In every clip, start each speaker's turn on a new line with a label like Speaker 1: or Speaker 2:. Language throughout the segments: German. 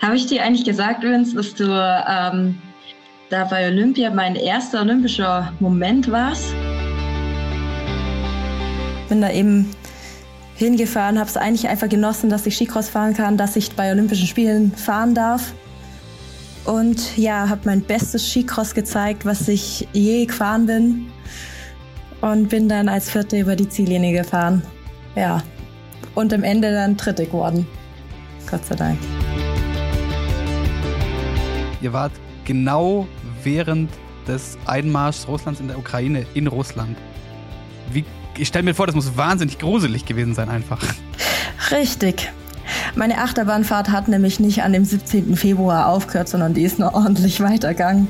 Speaker 1: Habe ich dir eigentlich gesagt, Vince, dass du ähm, da bei Olympia mein erster olympischer Moment warst?
Speaker 2: Bin da eben hingefahren, habe es eigentlich einfach genossen, dass ich Skicross fahren kann, dass ich bei Olympischen Spielen fahren darf. Und ja, habe mein bestes Skicross gezeigt, was ich je gefahren bin. Und bin dann als Vierte über die Ziellinie gefahren. Ja. Und am Ende dann Dritte geworden. Gott sei Dank.
Speaker 3: Ihr wart genau während des Einmarschs Russlands in der Ukraine in Russland. Wie, ich stelle mir vor, das muss wahnsinnig gruselig gewesen sein einfach.
Speaker 2: Richtig. Meine Achterbahnfahrt hat nämlich nicht an dem 17. Februar aufgehört, sondern die ist noch ordentlich weitergegangen.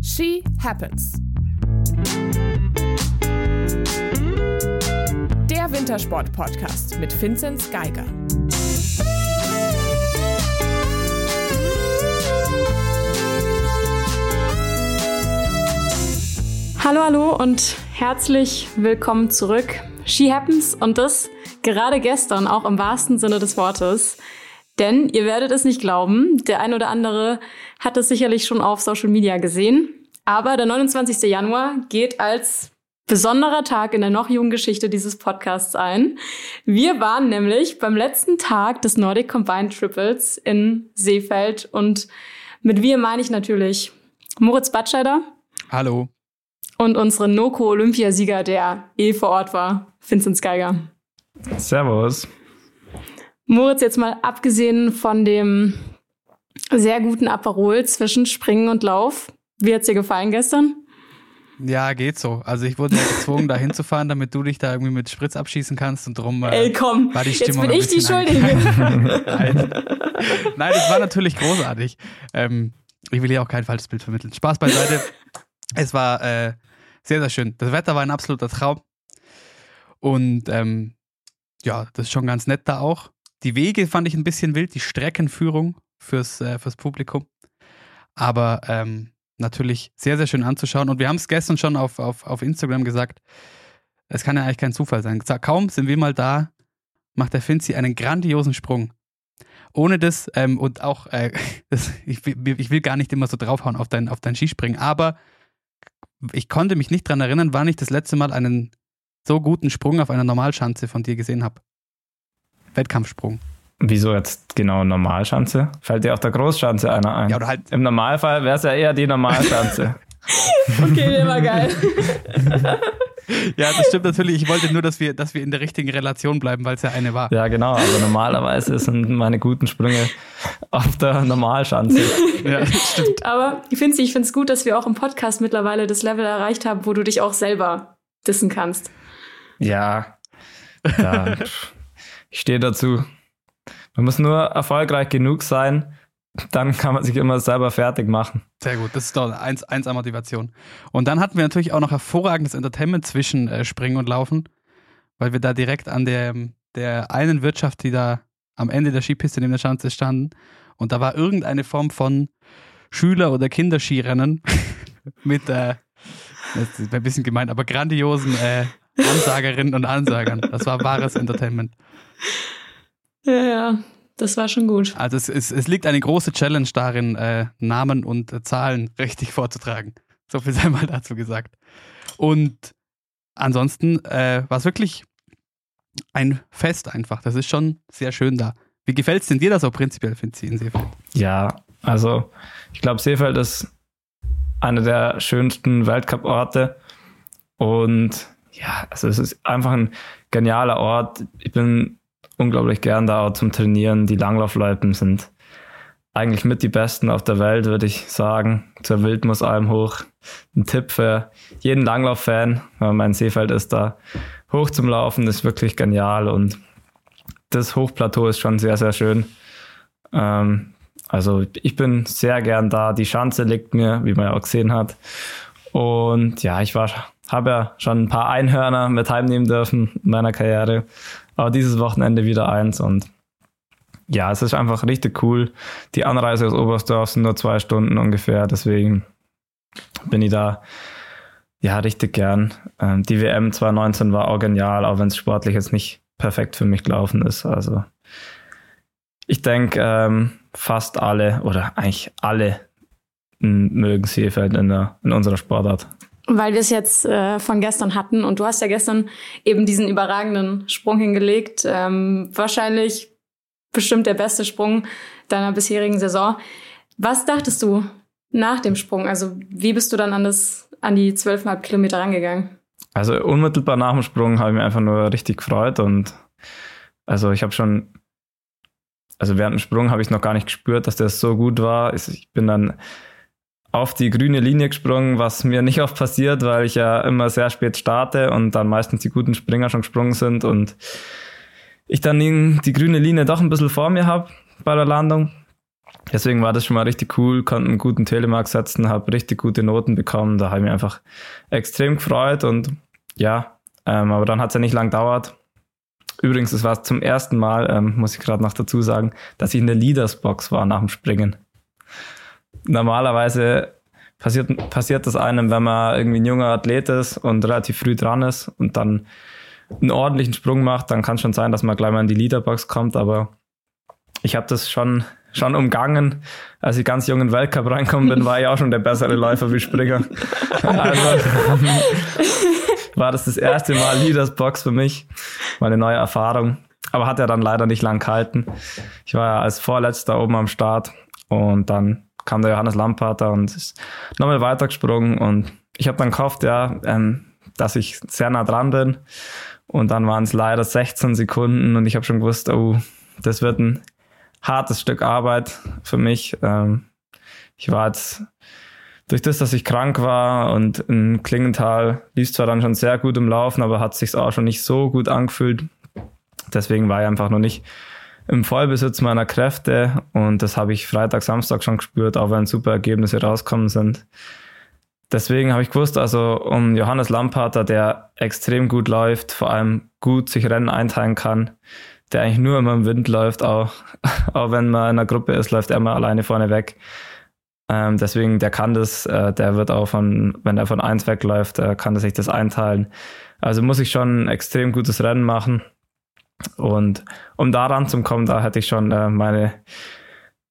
Speaker 4: She Happens. Wintersport-Podcast mit Vinzenz Geiger.
Speaker 5: Hallo, hallo und herzlich willkommen zurück. She Happens und das gerade gestern, auch im wahrsten Sinne des Wortes. Denn ihr werdet es nicht glauben, der ein oder andere hat es sicherlich schon auf Social Media gesehen. Aber der 29. Januar geht als besonderer Tag in der noch jungen Geschichte dieses Podcasts ein. Wir waren nämlich beim letzten Tag des Nordic Combined Triples in Seefeld und mit wir meine ich natürlich Moritz Batscheider.
Speaker 3: Hallo
Speaker 5: und unseren Noko-Olympiasieger, der eh vor Ort war, Vincent Geiger.
Speaker 6: Servus.
Speaker 5: Moritz, jetzt mal abgesehen von dem sehr guten Aperol zwischen Springen und Lauf, wie hat's dir gefallen gestern?
Speaker 3: Ja, geht so. Also ich wurde ja gezwungen, da hinzufahren, damit du dich da irgendwie mit Spritz abschießen kannst und drum
Speaker 5: äh, Ey, komm, war die Stimmung jetzt bin ich die Schuldige.
Speaker 3: Nein. Nein, das war natürlich großartig. Ähm, ich will hier auch kein falsches Bild vermitteln. Spaß beiseite. Es war äh, sehr, sehr schön. Das Wetter war ein absoluter Traum. Und ähm, ja, das ist schon ganz nett da auch. Die Wege fand ich ein bisschen wild, die Streckenführung fürs, äh, fürs Publikum. Aber ähm, natürlich sehr, sehr schön anzuschauen. Und wir haben es gestern schon auf, auf, auf Instagram gesagt. Es kann ja eigentlich kein Zufall sein. Kaum sind wir mal da, macht der Finzi einen grandiosen Sprung. Ohne das, ähm, und auch, äh, das, ich, ich, will gar nicht immer so draufhauen auf dein, auf dein Skispringen, aber ich konnte mich nicht dran erinnern, wann ich das letzte Mal einen so guten Sprung auf einer Normalschanze von dir gesehen habe. Wettkampfsprung.
Speaker 6: Wieso jetzt genau Normalschanze? Fällt dir auf der Großschanze einer ein? Ja, oder halt Im Normalfall wäre es ja eher die Normalschanze.
Speaker 5: okay, der war geil.
Speaker 3: ja, das stimmt natürlich. Ich wollte nur, dass wir, dass wir in der richtigen Relation bleiben, weil es ja eine war.
Speaker 6: Ja, genau. Aber normalerweise sind meine guten Sprünge auf der Normalschanze.
Speaker 5: ja, stimmt. Aber ich finde ich es gut, dass wir auch im Podcast mittlerweile das Level erreicht haben, wo du dich auch selber dissen kannst.
Speaker 6: Ja. ja ich stehe dazu. Man muss nur erfolgreich genug sein, dann kann man sich immer selber fertig machen.
Speaker 3: Sehr gut, das ist doch eins, eins an Motivation. Und dann hatten wir natürlich auch noch hervorragendes Entertainment zwischen äh, Springen und Laufen, weil wir da direkt an der, der einen Wirtschaft, die da am Ende der Skipiste neben der Schanze standen. Und da war irgendeine Form von Schüler- oder Kinderskirennen mit, äh, das ist ein bisschen gemeint, aber grandiosen äh, Ansagerinnen und Ansagern. Das war wahres Entertainment.
Speaker 5: Ja, ja. Das war schon gut.
Speaker 3: Also es, es, es liegt eine große Challenge darin, äh, Namen und äh, Zahlen richtig vorzutragen. So viel sei mal dazu gesagt. Und ansonsten äh, war es wirklich ein Fest einfach. Das ist schon sehr schön da. Wie gefällt es denn dir das auch prinzipiell, Finzi, in Seefeld?
Speaker 6: Ja, also ich glaube, Seefeld ist einer der schönsten Weltcup-Orte. Und ja, also es ist einfach ein genialer Ort. Ich bin unglaublich gern da zum Trainieren. Die Langlaufleuten sind eigentlich mit die besten auf der Welt, würde ich sagen. Zur Wildmusalm hoch. Ein Tipp für jeden Langlauf-Fan. Mein Seefeld ist da hoch zum Laufen, ist wirklich genial und das Hochplateau ist schon sehr, sehr schön. Ähm, also ich bin sehr gern da. Die Schanze liegt mir, wie man ja auch gesehen hat. Und ja, ich habe ja schon ein paar Einhörner mit heimnehmen dürfen in meiner Karriere. Aber dieses Wochenende wieder eins und ja, es ist einfach richtig cool. Die Anreise aus Oberstdorf sind nur zwei Stunden ungefähr, deswegen bin ich da ja, richtig gern. Ähm, die WM 2019 war auch genial, auch wenn es sportlich jetzt nicht perfekt für mich gelaufen ist. Also ich denke, ähm, fast alle oder eigentlich alle mögen Seefeld in, der, in unserer Sportart.
Speaker 5: Weil wir es jetzt äh, von gestern hatten und du hast ja gestern eben diesen überragenden Sprung hingelegt. Ähm, wahrscheinlich bestimmt der beste Sprung deiner bisherigen Saison. Was dachtest du nach dem Sprung? Also wie bist du dann an, das, an die 12,5 Kilometer rangegangen?
Speaker 6: Also unmittelbar nach dem Sprung habe ich mich einfach nur richtig gefreut und also ich habe schon, also während dem Sprung habe ich noch gar nicht gespürt, dass der so gut war. Ich bin dann auf die grüne Linie gesprungen, was mir nicht oft passiert, weil ich ja immer sehr spät starte und dann meistens die guten Springer schon gesprungen sind und ich dann die grüne Linie doch ein bisschen vor mir habe bei der Landung. Deswegen war das schon mal richtig cool, konnte einen guten Telemark setzen, habe richtig gute Noten bekommen. Da habe ich mich einfach extrem gefreut und ja, ähm, aber dann hat es ja nicht lang gedauert. Übrigens, es war zum ersten Mal, ähm, muss ich gerade noch dazu sagen, dass ich in der Leaders-Box war nach dem Springen normalerweise passiert, passiert das einem, wenn man irgendwie ein junger Athlet ist und relativ früh dran ist und dann einen ordentlichen Sprung macht, dann kann es schon sein, dass man gleich mal in die Leaderbox kommt, aber ich habe das schon, schon umgangen. Als ich ganz jung in den Weltcup reinkommen bin, war ich auch schon der bessere Läufer wie Springer. Also war das das erste Mal Leadersbox für mich, meine neue Erfahrung. Aber hat er dann leider nicht lang gehalten. Ich war ja als Vorletzter oben am Start und dann kam der Johannes Lampater und ist nochmal weitergesprungen und ich habe dann gehofft, ja, ähm, dass ich sehr nah dran bin und dann waren es leider 16 Sekunden und ich habe schon gewusst, oh, das wird ein hartes Stück Arbeit für mich. Ähm, ich war jetzt durch das, dass ich krank war und in Klingenthal lief zwar dann schon sehr gut im Laufen, aber hat sich auch schon nicht so gut angefühlt. Deswegen war ich einfach noch nicht im Vollbesitz meiner Kräfte und das habe ich Freitag, Samstag schon gespürt, auch wenn super Ergebnisse rauskommen sind. Deswegen habe ich gewusst, also um Johannes Lampater, der extrem gut läuft, vor allem gut sich Rennen einteilen kann, der eigentlich nur immer im Wind läuft, auch, auch wenn man in einer Gruppe ist, läuft er immer alleine vorne weg. Ähm, deswegen, der kann das, äh, der wird auch von, wenn er von eins wegläuft, äh, kann er sich das einteilen. Also muss ich schon ein extrem gutes Rennen machen. Und um da ranzukommen, da hätte ich schon äh, meine,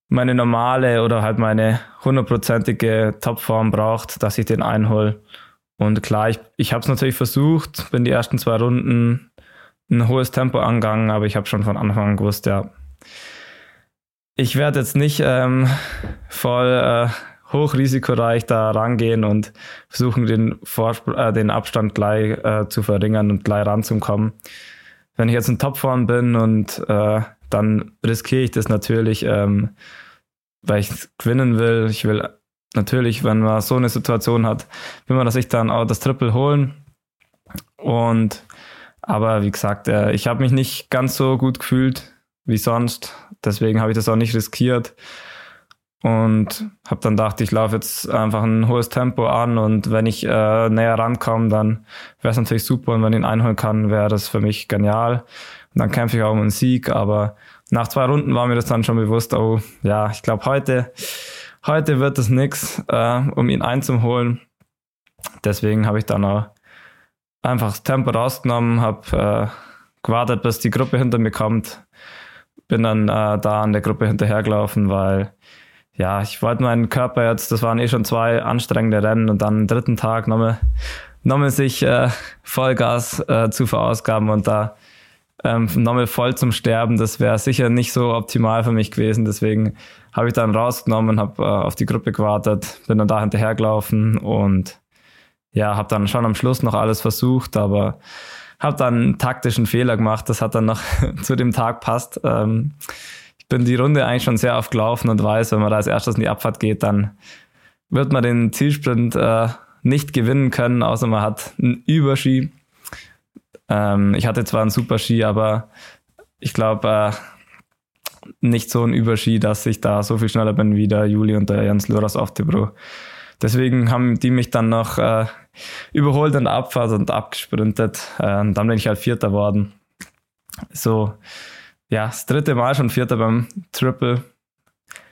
Speaker 6: meine normale oder halt meine hundertprozentige Topform braucht, dass ich den einhol. Und klar, ich, ich habe es natürlich versucht, bin die ersten zwei Runden ein hohes Tempo angegangen, aber ich habe schon von Anfang an gewusst, ja, ich werde jetzt nicht ähm, voll äh, hochrisikoreich da rangehen und versuchen, den, Vorspr äh, den Abstand gleich äh, zu verringern und gleich ranzukommen wenn ich jetzt in Topform bin und äh, dann riskiere ich das natürlich, ähm, weil ich gewinnen will. Ich will natürlich, wenn man so eine Situation hat, will man, dass ich dann auch das Triple holen. Und aber wie gesagt, äh, ich habe mich nicht ganz so gut gefühlt wie sonst. Deswegen habe ich das auch nicht riskiert. Und habe dann gedacht, ich laufe jetzt einfach ein hohes Tempo an und wenn ich äh, näher rankomme, dann wäre es natürlich super und wenn ich ihn einholen kann, wäre das für mich genial. Und dann kämpfe ich auch um einen Sieg, aber nach zwei Runden war mir das dann schon bewusst, oh ja, ich glaube heute, heute wird es nix, äh, um ihn einzuholen. Deswegen habe ich dann auch einfach das Tempo rausgenommen, habe äh, gewartet, bis die Gruppe hinter mir kommt. Bin dann äh, da an der Gruppe hinterhergelaufen, weil ja, ich wollte meinen Körper jetzt, das waren eh schon zwei anstrengende Rennen und dann am dritten Tag nochmal, nochmal sich äh, Vollgas äh, zu verausgaben und da ähm, nochmal voll zum Sterben, das wäre sicher nicht so optimal für mich gewesen. Deswegen habe ich dann rausgenommen, habe äh, auf die Gruppe gewartet, bin dann da hinterhergelaufen und ja, habe dann schon am Schluss noch alles versucht, aber habe dann einen taktischen Fehler gemacht. Das hat dann noch zu dem Tag passt. Ähm, bin die Runde eigentlich schon sehr oft gelaufen und weiß, wenn man da als erstes in die Abfahrt geht, dann wird man den Zielsprint äh, nicht gewinnen können, außer man hat einen Überski. Ähm, ich hatte zwar einen Superski, aber ich glaube äh, nicht so einen Überski, dass ich da so viel schneller bin wie der Juli und der Jens Luras auf Tibro. Deswegen haben die mich dann noch äh, überholt der Abfahrt und abgesprintet. Äh, und dann bin ich halt Vierter worden. So, ja, das dritte Mal schon Vierter beim Triple.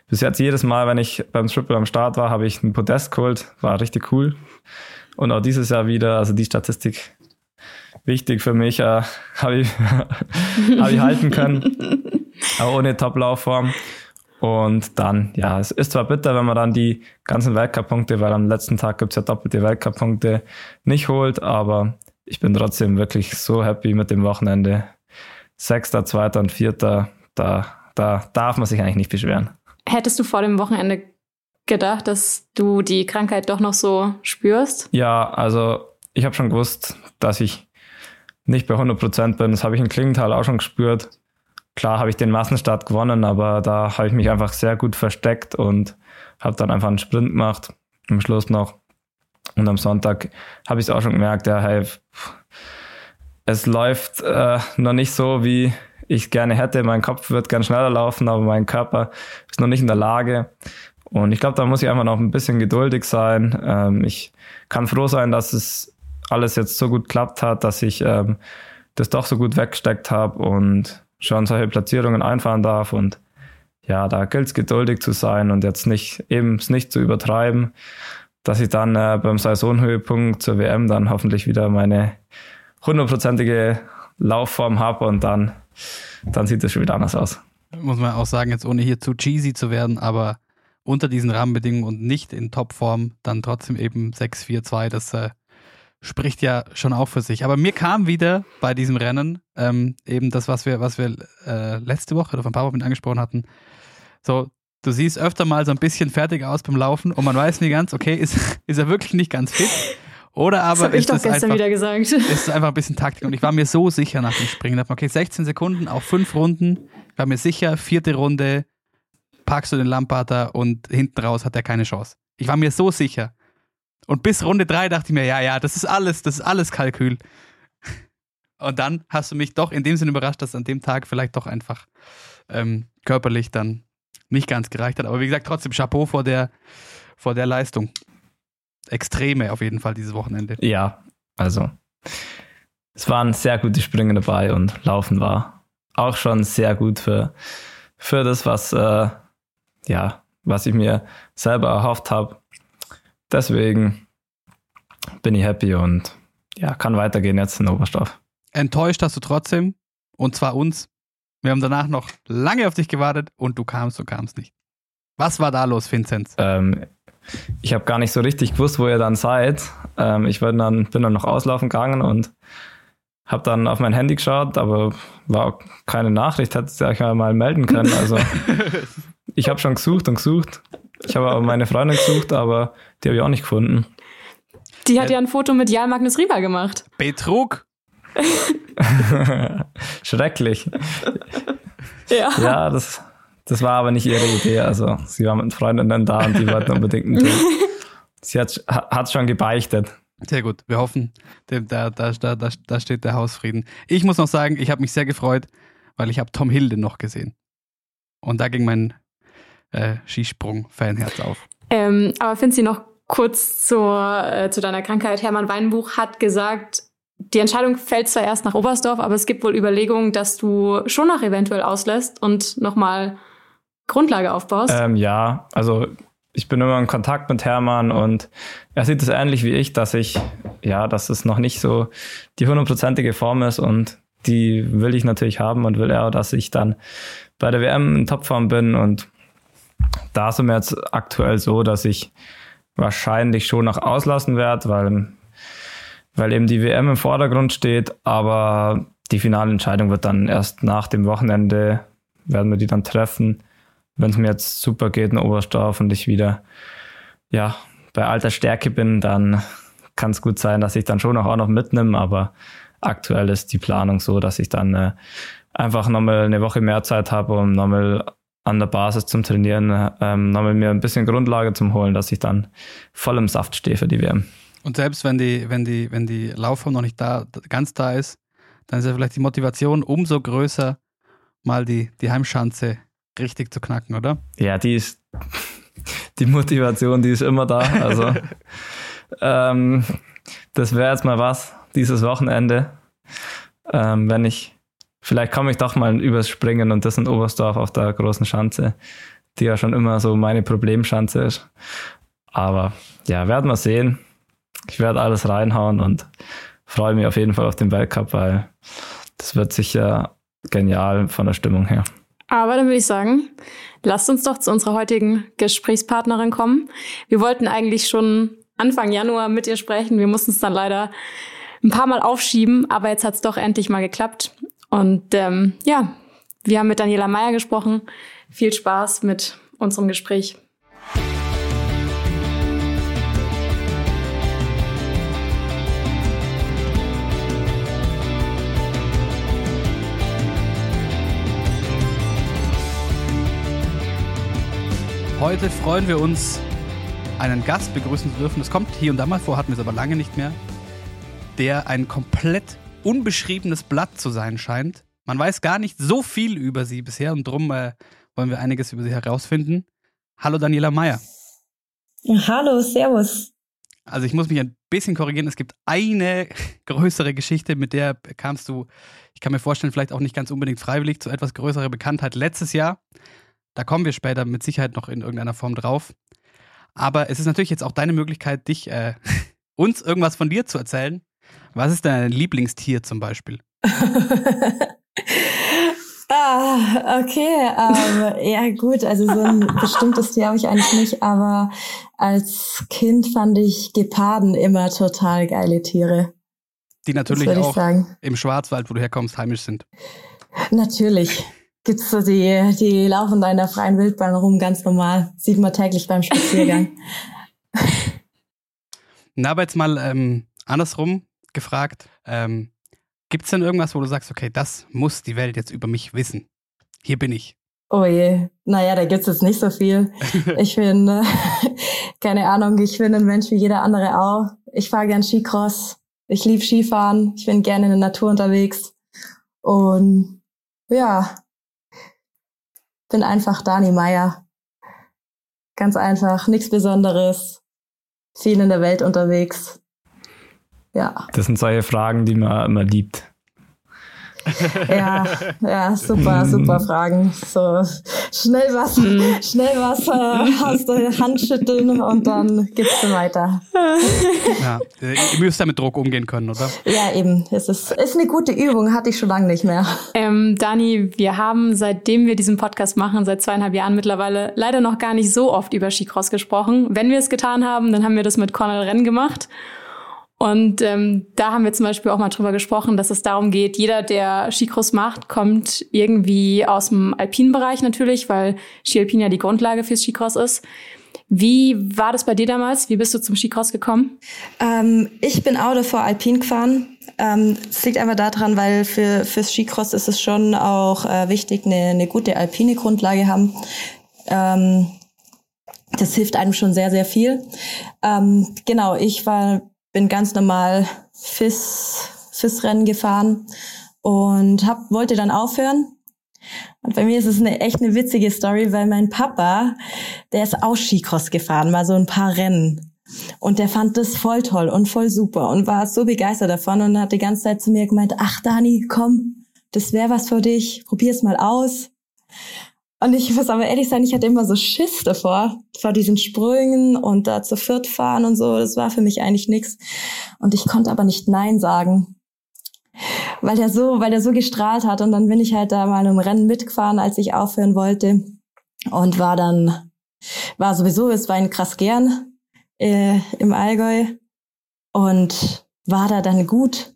Speaker 6: Bis jetzt jedes Mal, wenn ich beim Triple am Start war, habe ich ein Podest geholt. War richtig cool. Und auch dieses Jahr wieder, also die Statistik wichtig für mich, äh, habe ich, hab ich halten können. Aber ohne Top-Laufform. Und dann, ja, es ist zwar bitter, wenn man dann die ganzen Weltcup-Punkte, weil am letzten Tag gibt's ja doppelte Weltcup-Punkte, nicht holt, aber ich bin trotzdem wirklich so happy mit dem Wochenende. Sechster, zweiter und vierter, da, da darf man sich eigentlich nicht beschweren.
Speaker 5: Hättest du vor dem Wochenende gedacht, dass du die Krankheit doch noch so spürst?
Speaker 6: Ja, also ich habe schon gewusst, dass ich nicht bei 100 Prozent bin. Das habe ich in Klingenthal auch schon gespürt. Klar habe ich den Massenstart gewonnen, aber da habe ich mich einfach sehr gut versteckt und habe dann einfach einen Sprint gemacht. Am Schluss noch. Und am Sonntag habe ich es auch schon gemerkt, ja, hey, es läuft äh, noch nicht so, wie ich gerne hätte. Mein Kopf wird gern schneller laufen, aber mein Körper ist noch nicht in der Lage. Und ich glaube, da muss ich einfach noch ein bisschen geduldig sein. Ähm, ich kann froh sein, dass es alles jetzt so gut klappt hat, dass ich ähm, das doch so gut weggesteckt habe und schon solche Platzierungen einfahren darf. Und ja, da gilt es geduldig zu sein und jetzt nicht eben es nicht zu übertreiben, dass ich dann äh, beim Saisonhöhepunkt zur WM dann hoffentlich wieder meine hundertprozentige Laufform habe und dann, dann sieht es schon wieder anders aus.
Speaker 3: Muss man auch sagen, jetzt ohne hier zu cheesy zu werden, aber unter diesen Rahmenbedingungen und nicht in Topform, dann trotzdem eben 6-4-2, das äh, spricht ja schon auch für sich. Aber mir kam wieder bei diesem Rennen ähm, eben das, was wir, was wir äh, letzte Woche oder vor ein paar Wochen angesprochen hatten. So, du siehst öfter mal so ein bisschen fertig aus beim Laufen und man weiß nie ganz, okay, ist, ist er wirklich nicht ganz fit? Oder aber
Speaker 5: das
Speaker 3: ist
Speaker 5: ich gestern
Speaker 3: einfach,
Speaker 5: wieder gesagt.
Speaker 3: ist es einfach ein bisschen Taktik. Und ich war mir so sicher nach dem Springen. Okay, 16 Sekunden auf fünf Runden. Ich war mir sicher, vierte Runde packst du den Lamparter und hinten raus hat er keine Chance. Ich war mir so sicher. Und bis Runde drei dachte ich mir, ja, ja, das ist alles, das ist alles Kalkül. Und dann hast du mich doch in dem Sinne überrascht, dass an dem Tag vielleicht doch einfach ähm, körperlich dann nicht ganz gereicht hat. Aber wie gesagt, trotzdem Chapeau vor der, vor der Leistung. Extreme auf jeden Fall dieses Wochenende.
Speaker 6: Ja, also es waren sehr gute Sprünge dabei und Laufen war auch schon sehr gut für, für das, was, äh, ja, was ich mir selber erhofft habe. Deswegen bin ich happy und ja, kann weitergehen jetzt in Oberstoff.
Speaker 3: Enttäuscht hast du trotzdem, und zwar uns. Wir haben danach noch lange auf dich gewartet und du kamst und kamst nicht. Was war da los, Vinzenz?
Speaker 6: Ähm, ich habe gar nicht so richtig gewusst, wo ihr dann seid. Ähm, ich bin dann, bin dann noch auslaufen gegangen und habe dann auf mein Handy geschaut, aber war keine Nachricht, hätte ich euch mal melden können. Also ich habe schon gesucht und gesucht. Ich habe aber meine Freundin gesucht, aber die habe ich auch nicht gefunden.
Speaker 5: Die hat ja ein Foto mit Jan Magnus Rieber gemacht.
Speaker 3: Betrug.
Speaker 6: Schrecklich.
Speaker 5: Ja.
Speaker 6: Ja, das, das war aber nicht ihre Idee. Also sie war mit Freundinnen da und die wollten unbedingt ein Bild. Sie hat hat schon gebeichtet.
Speaker 3: Sehr gut. Wir hoffen, da, da, da, da, da steht der Hausfrieden. Ich muss noch sagen, ich habe mich sehr gefreut, weil ich habe Tom Hilde noch gesehen. Und da ging mein äh, Skisprung-Fanherz auf.
Speaker 5: Ähm, aber finden Sie noch kurz zur, äh, zu deiner Krankheit. Hermann Weinbuch hat gesagt, die Entscheidung fällt zwar erst nach Oberstdorf, aber es gibt wohl Überlegungen, dass du schon noch eventuell auslässt und nochmal Grundlage aufbaust.
Speaker 6: Ähm, ja, also ich bin immer in Kontakt mit Hermann und er sieht es ähnlich wie ich, dass ich, ja, dass es noch nicht so die hundertprozentige Form ist und die will ich natürlich haben und will er, dass ich dann bei der WM in Topform bin und da sind wir jetzt aktuell so, dass ich wahrscheinlich schon noch auslassen werde, weil, weil eben die WM im Vordergrund steht, aber die finale Entscheidung wird dann erst nach dem Wochenende, werden wir die dann treffen. Wenn es mir jetzt super geht in Oberstdorf und ich wieder ja, bei alter Stärke bin, dann kann es gut sein, dass ich dann schon auch noch mitnehme, aber aktuell ist die Planung so, dass ich dann äh, einfach nochmal eine Woche mehr Zeit habe, um nochmal an der Basis zum Trainieren, ähm, nochmal mir ein bisschen Grundlage zum Holen, dass ich dann voll im Saft stehe für die WM.
Speaker 3: Und selbst wenn die, wenn die, wenn die Laufform noch nicht da, ganz da ist, dann ist ja vielleicht die Motivation umso größer, mal die, die Heimschanze richtig zu knacken, oder?
Speaker 6: Ja, die ist, die Motivation, die ist immer da. Also, ähm, das wäre jetzt mal was, dieses Wochenende. Ähm, wenn ich, vielleicht komme ich doch mal übers Springen und das in Oberstdorf auf der großen Schanze, die ja schon immer so meine Problemschanze ist. Aber ja, werden wir sehen. ich werde alles reinhauen und freue mich auf jeden Fall auf den Weltcup, weil das wird sicher genial von der Stimmung her.
Speaker 5: Aber dann würde ich sagen, lasst uns doch zu unserer heutigen Gesprächspartnerin kommen. Wir wollten eigentlich schon Anfang Januar mit ihr sprechen. Wir mussten es dann leider ein paar Mal aufschieben, aber jetzt hat es doch endlich mal geklappt. Und ähm, ja, wir haben mit Daniela Meyer gesprochen. Viel Spaß mit unserem Gespräch.
Speaker 3: Heute freuen wir uns, einen Gast begrüßen zu dürfen. Das kommt hier und da mal vor, hatten wir es aber lange nicht mehr, der ein komplett unbeschriebenes Blatt zu sein scheint. Man weiß gar nicht so viel über sie bisher und darum äh, wollen wir einiges über sie herausfinden. Hallo Daniela Meyer.
Speaker 2: Hallo, Servus.
Speaker 3: Also ich muss mich ein bisschen korrigieren. Es gibt eine größere Geschichte, mit der kamst du, ich kann mir vorstellen, vielleicht auch nicht ganz unbedingt freiwillig zu etwas größerer Bekanntheit letztes Jahr. Da kommen wir später mit Sicherheit noch in irgendeiner Form drauf. Aber es ist natürlich jetzt auch deine Möglichkeit, dich äh, uns irgendwas von dir zu erzählen. Was ist dein Lieblingstier zum Beispiel?
Speaker 2: ah, okay. Ähm, ja, gut. Also so ein bestimmtes Tier habe ich eigentlich nicht, aber als Kind fand ich Geparden immer total geile Tiere.
Speaker 3: Die natürlich auch im Schwarzwald, wo du herkommst, heimisch sind.
Speaker 2: Natürlich gibt's so die, die laufen da in der freien Wildbahn rum, ganz normal. Sieht man täglich beim Spaziergang.
Speaker 3: Na, aber jetzt mal ähm, andersrum gefragt. Ähm, Gibt es denn irgendwas, wo du sagst, okay, das muss die Welt jetzt über mich wissen? Hier bin ich.
Speaker 2: Oh je, naja, da gibt's jetzt nicht so viel. Ich bin, äh, keine Ahnung, ich bin ein Mensch wie jeder andere auch. Ich fahre gern Skicross. Ich liebe Skifahren. Ich bin gerne in der Natur unterwegs. Und ja, bin einfach Dani Meier. Ganz einfach, nichts Besonderes. Viel in der Welt unterwegs. Ja.
Speaker 6: Das sind solche Fragen, die man immer liebt.
Speaker 2: Ja, ja, super, super Fragen. So schnell was, schnell was äh, aus der Hand schütteln und dann geht's dann weiter.
Speaker 3: Ja, ihr müsst damit Druck umgehen können, oder?
Speaker 2: Ja, eben. Es ist, ist eine gute Übung, hatte ich schon lange nicht mehr.
Speaker 5: Ähm, Dani, wir haben, seitdem wir diesen Podcast machen, seit zweieinhalb Jahren mittlerweile, leider noch gar nicht so oft über Skicross gesprochen. Wenn wir es getan haben, dann haben wir das mit Cornel Renn gemacht. Und ähm, da haben wir zum Beispiel auch mal drüber gesprochen, dass es darum geht, jeder, der Skicross macht, kommt irgendwie aus dem alpinen Bereich natürlich, weil Ski Alpin ja die Grundlage fürs Skicross ist. Wie war das bei dir damals? Wie bist du zum Skicross gekommen?
Speaker 2: Ähm, ich bin auch davor alpin gefahren. Ähm, es liegt einfach daran, weil für fürs Skicross ist es schon auch äh, wichtig, eine, eine gute alpine Grundlage haben. Ähm, das hilft einem schon sehr, sehr viel. Ähm, genau, ich war bin ganz normal FIS, FIS-Rennen gefahren und hab, wollte dann aufhören. Und bei mir ist es eine echt eine witzige Story, weil mein Papa, der ist auch Skicross gefahren, mal so ein paar Rennen. Und der fand das voll toll und voll super und war so begeistert davon und hat die ganze Zeit zu mir gemeint, ach Dani, komm, das wäre was für dich, probier's mal aus. Und ich muss aber ehrlich sein, ich hatte immer so Schiss davor, vor diesen Sprüngen und da zu viert fahren und so. Das war für mich eigentlich nichts. Und ich konnte aber nicht Nein sagen. Weil der so, weil der so gestrahlt hat. Und dann bin ich halt da mal im Rennen mitgefahren, als ich aufhören wollte. Und war dann, war sowieso, es war ein krass gern äh, im Allgäu. Und war da dann gut.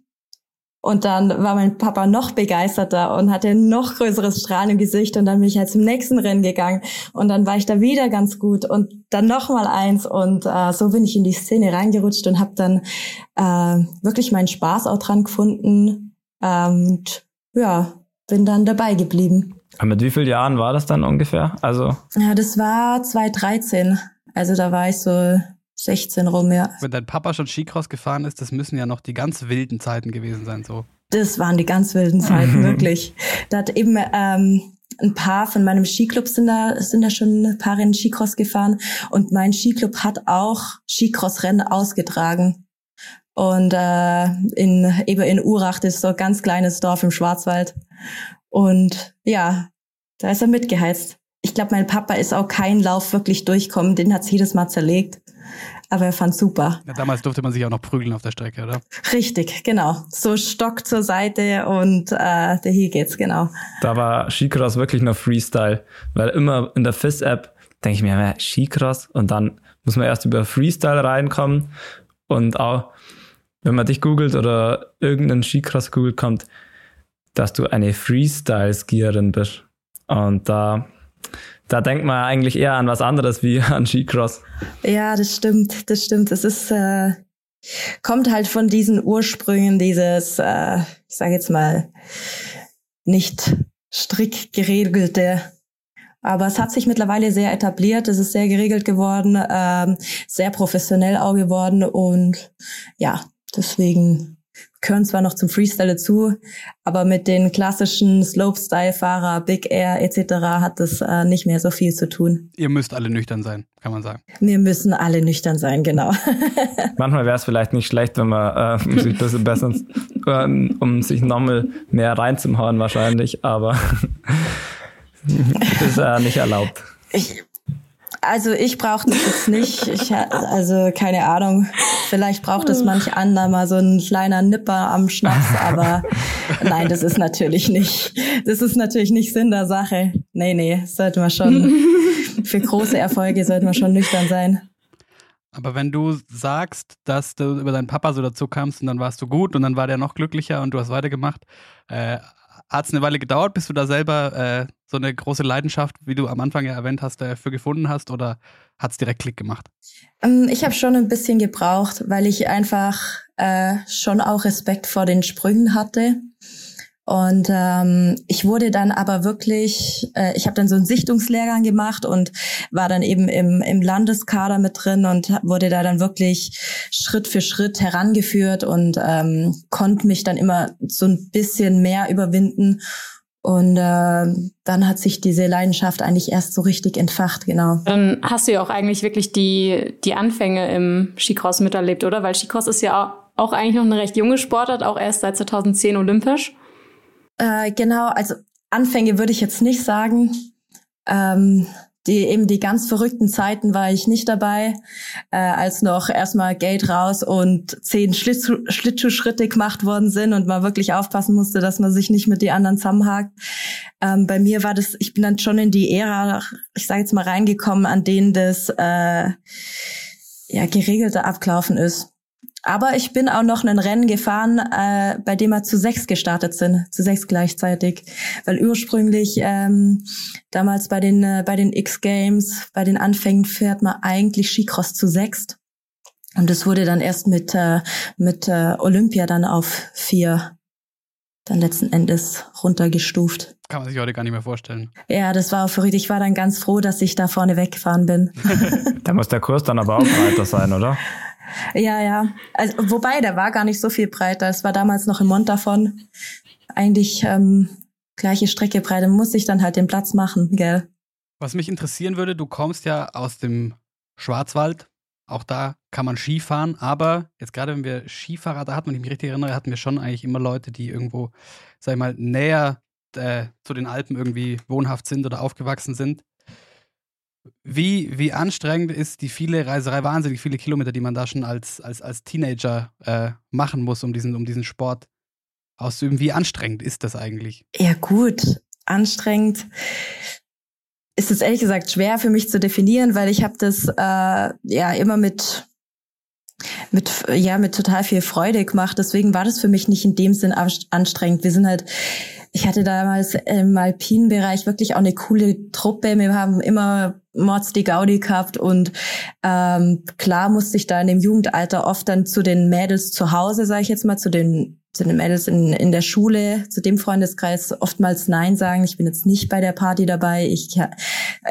Speaker 2: Und dann war mein Papa noch begeisterter und hatte noch größeres Strahlen im Gesicht. Und dann bin ich halt zum nächsten Rennen gegangen. Und dann war ich da wieder ganz gut. Und dann noch mal eins. Und äh, so bin ich in die Szene reingerutscht und habe dann äh, wirklich meinen Spaß auch dran gefunden. Ähm, und ja, bin dann dabei geblieben.
Speaker 6: Und mit wie vielen Jahren war das dann ungefähr? Also
Speaker 2: Ja, das war 2013. Also da war ich so 16 rum, ja.
Speaker 3: Wenn dein Papa schon Skicross gefahren ist, das müssen ja noch die ganz wilden Zeiten gewesen sein, so.
Speaker 2: Das waren die ganz wilden Zeiten, wirklich. Da hat eben ähm, ein paar von meinem Skiclub sind da, sind da schon ein paar Rennen Skicross gefahren und mein Skiclub hat auch Skicross-Rennen ausgetragen. Und äh, in, eben in Urach, das ist so ein ganz kleines Dorf im Schwarzwald. Und ja, da ist er mitgeheizt. Ich glaube, mein Papa ist auch kein Lauf wirklich durchkommen, den hat's jedes Mal zerlegt. aber er fand super.
Speaker 3: Ja, damals durfte man sich auch noch prügeln auf der Strecke, oder?
Speaker 2: Richtig, genau. So Stock zur Seite und äh, hier geht's, genau.
Speaker 6: Da war Skicross wirklich noch Freestyle, weil immer in der FIS-App denke ich mir, Skicross und dann muss man erst über Freestyle reinkommen und auch, wenn man dich googelt oder irgendeinen Skicross googelt, kommt, dass du eine Freestyle-Skierin bist. Und da da denkt man eigentlich eher an was anderes wie an Skicross.
Speaker 2: Ja, das stimmt, das stimmt. Es ist äh, kommt halt von diesen Ursprüngen dieses, äh, ich sage jetzt mal, nicht strikt geregelte. Aber es hat sich mittlerweile sehr etabliert, es ist sehr geregelt geworden, ähm, sehr professionell auch geworden und ja, deswegen gehören zwar noch zum Freestyle dazu, aber mit den klassischen Slopestyle-Fahrer, Big Air etc. hat das äh, nicht mehr so viel zu tun.
Speaker 3: Ihr müsst alle nüchtern sein, kann man sagen.
Speaker 2: Wir müssen alle nüchtern sein, genau.
Speaker 6: Manchmal wäre es vielleicht nicht schlecht, wenn man äh, sich ein bisschen besser, um, um sich nochmal mehr reinzuhauen wahrscheinlich, aber ist äh, nicht erlaubt.
Speaker 2: Ich, also ich brauche das jetzt nicht. Ich, also keine Ahnung. Vielleicht braucht es manch anderer mal so ein kleiner Nipper am Schnaps, aber nein, das ist natürlich nicht. Das ist natürlich nicht Sinn der Sache. Nee, nee, sollte man schon. Für große Erfolge sollte man schon nüchtern sein.
Speaker 3: Aber wenn du sagst, dass du über deinen Papa so dazu kamst und dann warst du gut und dann war der noch glücklicher und du hast weitergemacht, äh, hat es eine Weile gedauert, bis du da selber äh, so eine große Leidenschaft, wie du am Anfang ja erwähnt hast, dafür gefunden hast oder hat es direkt Klick gemacht?
Speaker 2: Ähm, ich habe schon ein bisschen gebraucht, weil ich einfach äh, schon auch Respekt vor den Sprüngen hatte. Und ähm, ich wurde dann aber wirklich, äh, ich habe dann so einen Sichtungslehrgang gemacht und war dann eben im, im Landeskader mit drin und wurde da dann wirklich Schritt für Schritt herangeführt und ähm, konnte mich dann immer so ein bisschen mehr überwinden. Und äh, dann hat sich diese Leidenschaft eigentlich erst so richtig entfacht, genau.
Speaker 5: Dann hast du ja auch eigentlich wirklich die, die Anfänge im Skicross miterlebt, oder? Weil Skicross ist ja auch eigentlich noch eine recht junge Sportart, auch erst seit 2010 olympisch.
Speaker 2: Äh, genau, also Anfänge würde ich jetzt nicht sagen. Ähm, die eben die ganz verrückten Zeiten war ich nicht dabei, äh, als noch erstmal Geld raus und zehn Schlittschuh Schlittschuhschritte gemacht worden sind und man wirklich aufpassen musste, dass man sich nicht mit die anderen zusammenhakt. Ähm, bei mir war das, ich bin dann schon in die Ära, ich sage jetzt mal reingekommen, an denen das äh, ja geregelter abgelaufen ist. Aber ich bin auch noch ein Rennen gefahren, äh, bei dem wir zu sechs gestartet sind, zu sechs gleichzeitig, weil ursprünglich ähm, damals bei den äh, bei den X Games, bei den Anfängen fährt man eigentlich Skicross zu sechst und das wurde dann erst mit äh, mit äh, Olympia dann auf vier dann letzten Endes runtergestuft.
Speaker 3: Kann man sich heute gar nicht mehr vorstellen.
Speaker 2: Ja, das war auch verrückt. Ich war dann ganz froh, dass ich da vorne weggefahren bin.
Speaker 6: da muss der Kurs dann aber auch breiter sein, oder?
Speaker 2: Ja, ja. Also, wobei, der war gar nicht so viel breiter. Es war damals noch im Mont davon. Eigentlich ähm, gleiche Strecke breite. Muss ich dann halt den Platz machen, gell?
Speaker 3: Was mich interessieren würde, du kommst ja aus dem Schwarzwald. Auch da kann man Skifahren, aber jetzt gerade wenn wir Skifahrer da hatten, wenn ich mich richtig erinnere, hatten wir schon eigentlich immer Leute, die irgendwo, sag ich mal, näher äh, zu den Alpen irgendwie wohnhaft sind oder aufgewachsen sind. Wie, wie anstrengend ist die viele Reiserei, wahnsinnig viele Kilometer, die man da schon als, als, als Teenager äh, machen muss, um diesen, um diesen Sport auszuüben. Wie anstrengend ist das eigentlich?
Speaker 2: Ja, gut. Anstrengend ist es ehrlich gesagt schwer für mich zu definieren, weil ich habe das äh, ja immer mit mit ja mit total viel Freude gemacht. Deswegen war das für mich nicht in dem Sinn anstrengend. Wir sind halt ich hatte damals im alpinen Bereich wirklich auch eine coole Truppe. Wir haben immer Mods die Gaudi gehabt und ähm, klar musste ich da in dem Jugendalter oft dann zu den Mädels zu Hause, sage ich jetzt mal, zu den zu den Mädels in, in der Schule, zu dem Freundeskreis oftmals Nein sagen. Ich bin jetzt nicht bei der Party dabei. Ich,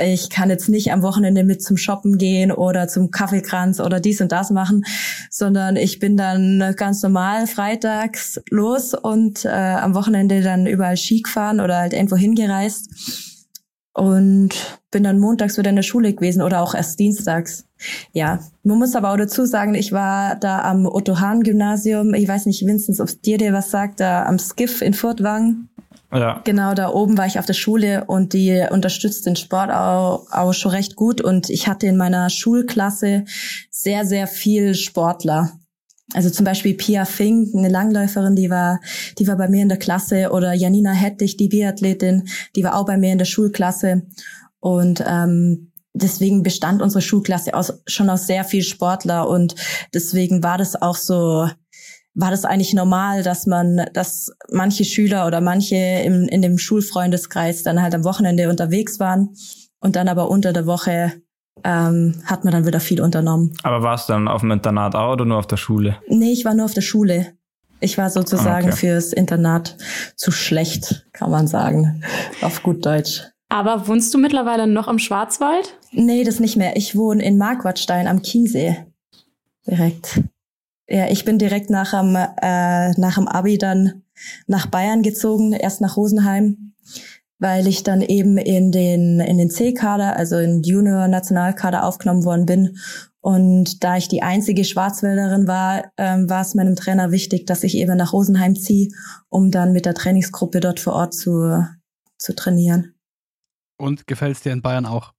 Speaker 2: ich kann jetzt nicht am Wochenende mit zum Shoppen gehen oder zum Kaffeekranz oder dies und das machen, sondern ich bin dann ganz normal freitags los und äh, am Wochenende dann überall Ski gefahren oder halt irgendwo hingereist und bin dann montags wieder in der Schule gewesen oder auch erst dienstags. Ja, man muss aber auch dazu sagen, ich war da am Otto Hahn Gymnasium. Ich weiß nicht, Vinzenz, ob dir dir was sagt, da am Skiff in Furtwang.
Speaker 6: Ja.
Speaker 2: Genau, da oben war ich auf der Schule und die unterstützt den Sport auch, auch schon recht gut. Und ich hatte in meiner Schulklasse sehr, sehr viel Sportler. Also zum Beispiel Pia Fink, eine Langläuferin, die war, die war bei mir in der Klasse oder Janina Hettich, die Biathletin, die war auch bei mir in der Schulklasse. Und ähm, deswegen bestand unsere Schulklasse aus, schon aus sehr viel Sportler und deswegen war das auch so, war das eigentlich normal, dass man, dass manche Schüler oder manche im, in dem Schulfreundeskreis dann halt am Wochenende unterwegs waren und dann aber unter der Woche ähm, hat man dann wieder viel unternommen.
Speaker 6: Aber warst du dann auf dem Internat auch oder nur auf der Schule?
Speaker 2: Nee, ich war nur auf der Schule. Ich war sozusagen
Speaker 6: Okay.
Speaker 2: fürs Internat zu schlecht, kann man sagen, auf gut Deutsch.
Speaker 5: Aber wohnst du mittlerweile noch im Schwarzwald?
Speaker 2: Nee, das nicht mehr. Ich wohne in Marquardstein am Chiemsee. Direkt. Ja, ich bin direkt nach dem, äh, nach dem Abi dann nach Bayern gezogen, erst nach Rosenheim, weil ich dann eben in den, in den C-Kader, also in Junior-Nationalkader aufgenommen worden bin. Und da ich die einzige Schwarzwälderin war, ähm, war es meinem Trainer wichtig, dass ich eben nach Rosenheim ziehe, um dann mit der Trainingsgruppe dort vor Ort zu, zu trainieren.
Speaker 3: Und gefällt es dir in Bayern auch,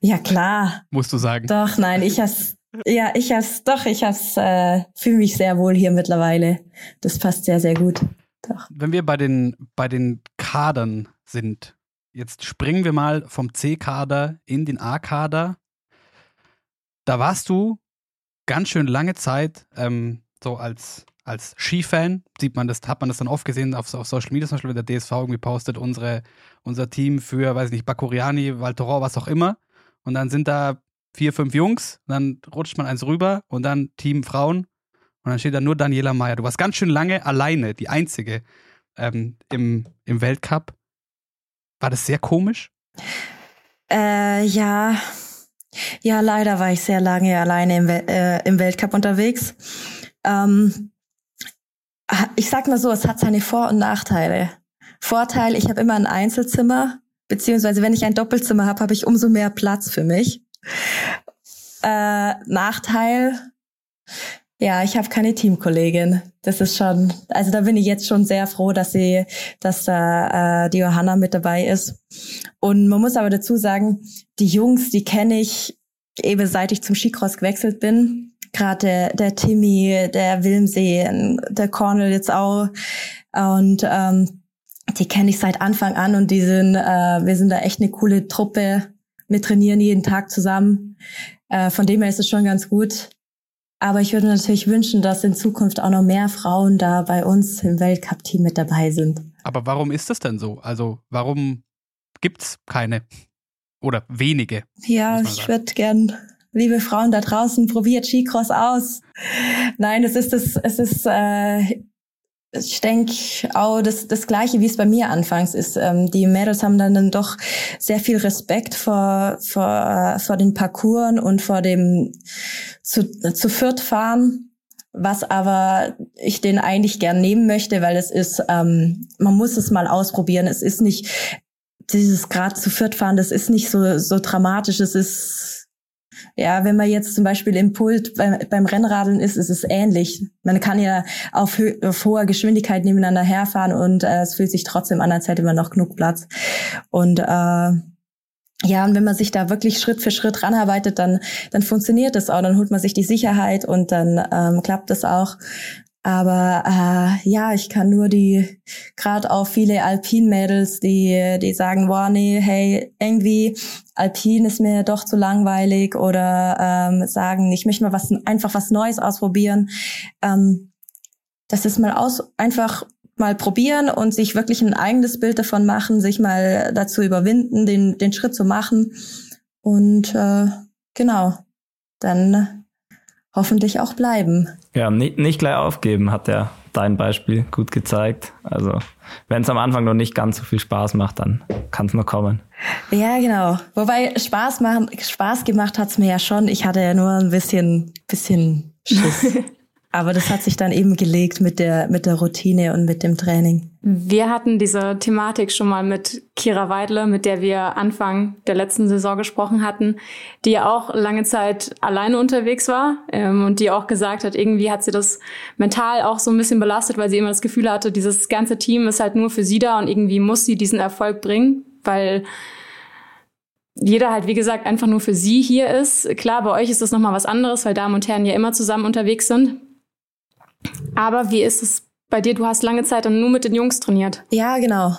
Speaker 2: Ja, klar.
Speaker 3: musst du sagen.
Speaker 2: Doch, nein, ich has, ja, ich has, doch, ich has, äh, fühle mich sehr wohl hier mittlerweile. Das passt sehr, sehr gut. Doch.
Speaker 3: Wenn wir bei den, bei den Kadern sind, jetzt springen wir mal vom C-Kader in den A-Kader. Da warst du ganz schön lange Zeit ähm, so als, als Skifan, sieht man das, hat man das dann oft gesehen auf, auf Social Media, zum Beispiel, der DSV irgendwie postet, unsere, unser Team für, weiß ich nicht, Bakuriani, Valtoror, was auch immer. Und dann sind da vier, fünf Jungs, dann rutscht man eins rüber und dann Team Frauen und dann steht da nur Daniela Meyer. Du warst ganz schön lange alleine, die einzige ähm, im, im Weltcup. War das sehr komisch?
Speaker 2: Äh, ja, ja, leider war ich sehr lange alleine im, äh, im Weltcup unterwegs. Ähm, ich sag mal so, es hat seine Vor- und Nachteile. Vorteil, ich habe immer ein Einzelzimmer, beziehungsweise wenn ich ein Doppelzimmer habe, habe ich umso mehr Platz für mich. Äh, Nachteil, ja, ich habe keine Teamkollegin. Das ist schon, also da bin ich jetzt schon sehr froh, dass sie, dass da äh, die Johanna mit dabei ist. Und man muss aber dazu sagen, die Jungs, die kenne ich eben seit ich zum Skicross gewechselt bin. Gerade der, der Timmy, der Wilmsee, der Cornel jetzt auch. Und ähm, die kenne ich seit Anfang an und die sind, äh, wir sind da echt eine coole Truppe. Wir trainieren jeden Tag zusammen. Äh, von dem her ist es schon ganz gut. Aber ich würde natürlich wünschen, dass in Zukunft auch noch mehr Frauen da bei uns im Weltcup-Team mit dabei sind.
Speaker 3: Aber warum ist das denn so? Also, warum gibt's keine? Oder wenige?
Speaker 2: Ja, ich würde gern, liebe Frauen da draußen, probiert Skicross aus. Nein, es ist das, es ist, äh, ich denke auch das, das Gleiche, wie es bei mir anfangs ist. Ähm, die Mädels haben dann, dann doch sehr viel Respekt vor, vor, vor den Parcours und vor dem zu, zu viert fahren. Was aber ich den eigentlich gern nehmen möchte, weil es ist, ähm, man muss es mal ausprobieren. Es ist nicht dieses Grad zu viert fahren, das ist nicht so, so dramatisch. Es ist, ja, wenn man jetzt zum Beispiel im Pult beim, beim Rennradeln ist, ist es ähnlich. Man kann ja auf, auf hoher Geschwindigkeit nebeneinander herfahren und äh, es fühlt sich trotzdem an, als hätte man noch genug Platz. Und äh, ja, und wenn man sich da wirklich Schritt für Schritt ranarbeitet, dann, dann funktioniert das auch. Dann holt man sich die Sicherheit und dann ähm, klappt das auch. Aber äh, ja, ich kann nur die, gerade auch viele Alpin-Mädels, die, die sagen, boah, nee, hey, irgendwie Alpin ist mir doch zu langweilig oder ähm, sagen, ich möchte mal was einfach was Neues ausprobieren. Ähm, das ist mal aus, einfach mal probieren und sich wirklich ein eigenes Bild davon machen, sich mal dazu überwinden, den, den Schritt zu machen. Und äh, genau, dann hoffentlich auch bleiben.
Speaker 6: Ja, nicht, nicht gleich aufgeben, hat ja dein Beispiel gut gezeigt. Also, wenn es am Anfang noch nicht ganz so viel Spaß macht, dann kann es noch kommen.
Speaker 2: Ja, genau. Wobei Spaß machen, Spaß gemacht hat's mir ja schon. Ich hatte ja nur ein bisschen, bisschen Schiss. Aber das hat sich dann eben gelegt mit der, mit der Routine und mit dem Training.
Speaker 5: Wir hatten diese Thematik schon mal mit Kira Weidle, mit der wir Anfang der letzten Saison gesprochen hatten, die ja auch lange Zeit alleine unterwegs war ähm, und die auch gesagt hat, irgendwie hat sie das mental auch so ein bisschen belastet, weil sie immer das Gefühl hatte, dieses ganze Team ist halt nur für sie da und irgendwie muss sie diesen Erfolg bringen, weil jeder halt, wie gesagt, einfach nur für sie hier ist. Klar, bei euch ist das nochmal was anderes, weil Damen und Herren ja immer zusammen unterwegs sind. Aber wie ist es bei dir, du hast lange Zeit dann nur mit den Jungs trainiert.
Speaker 2: Ja, genau.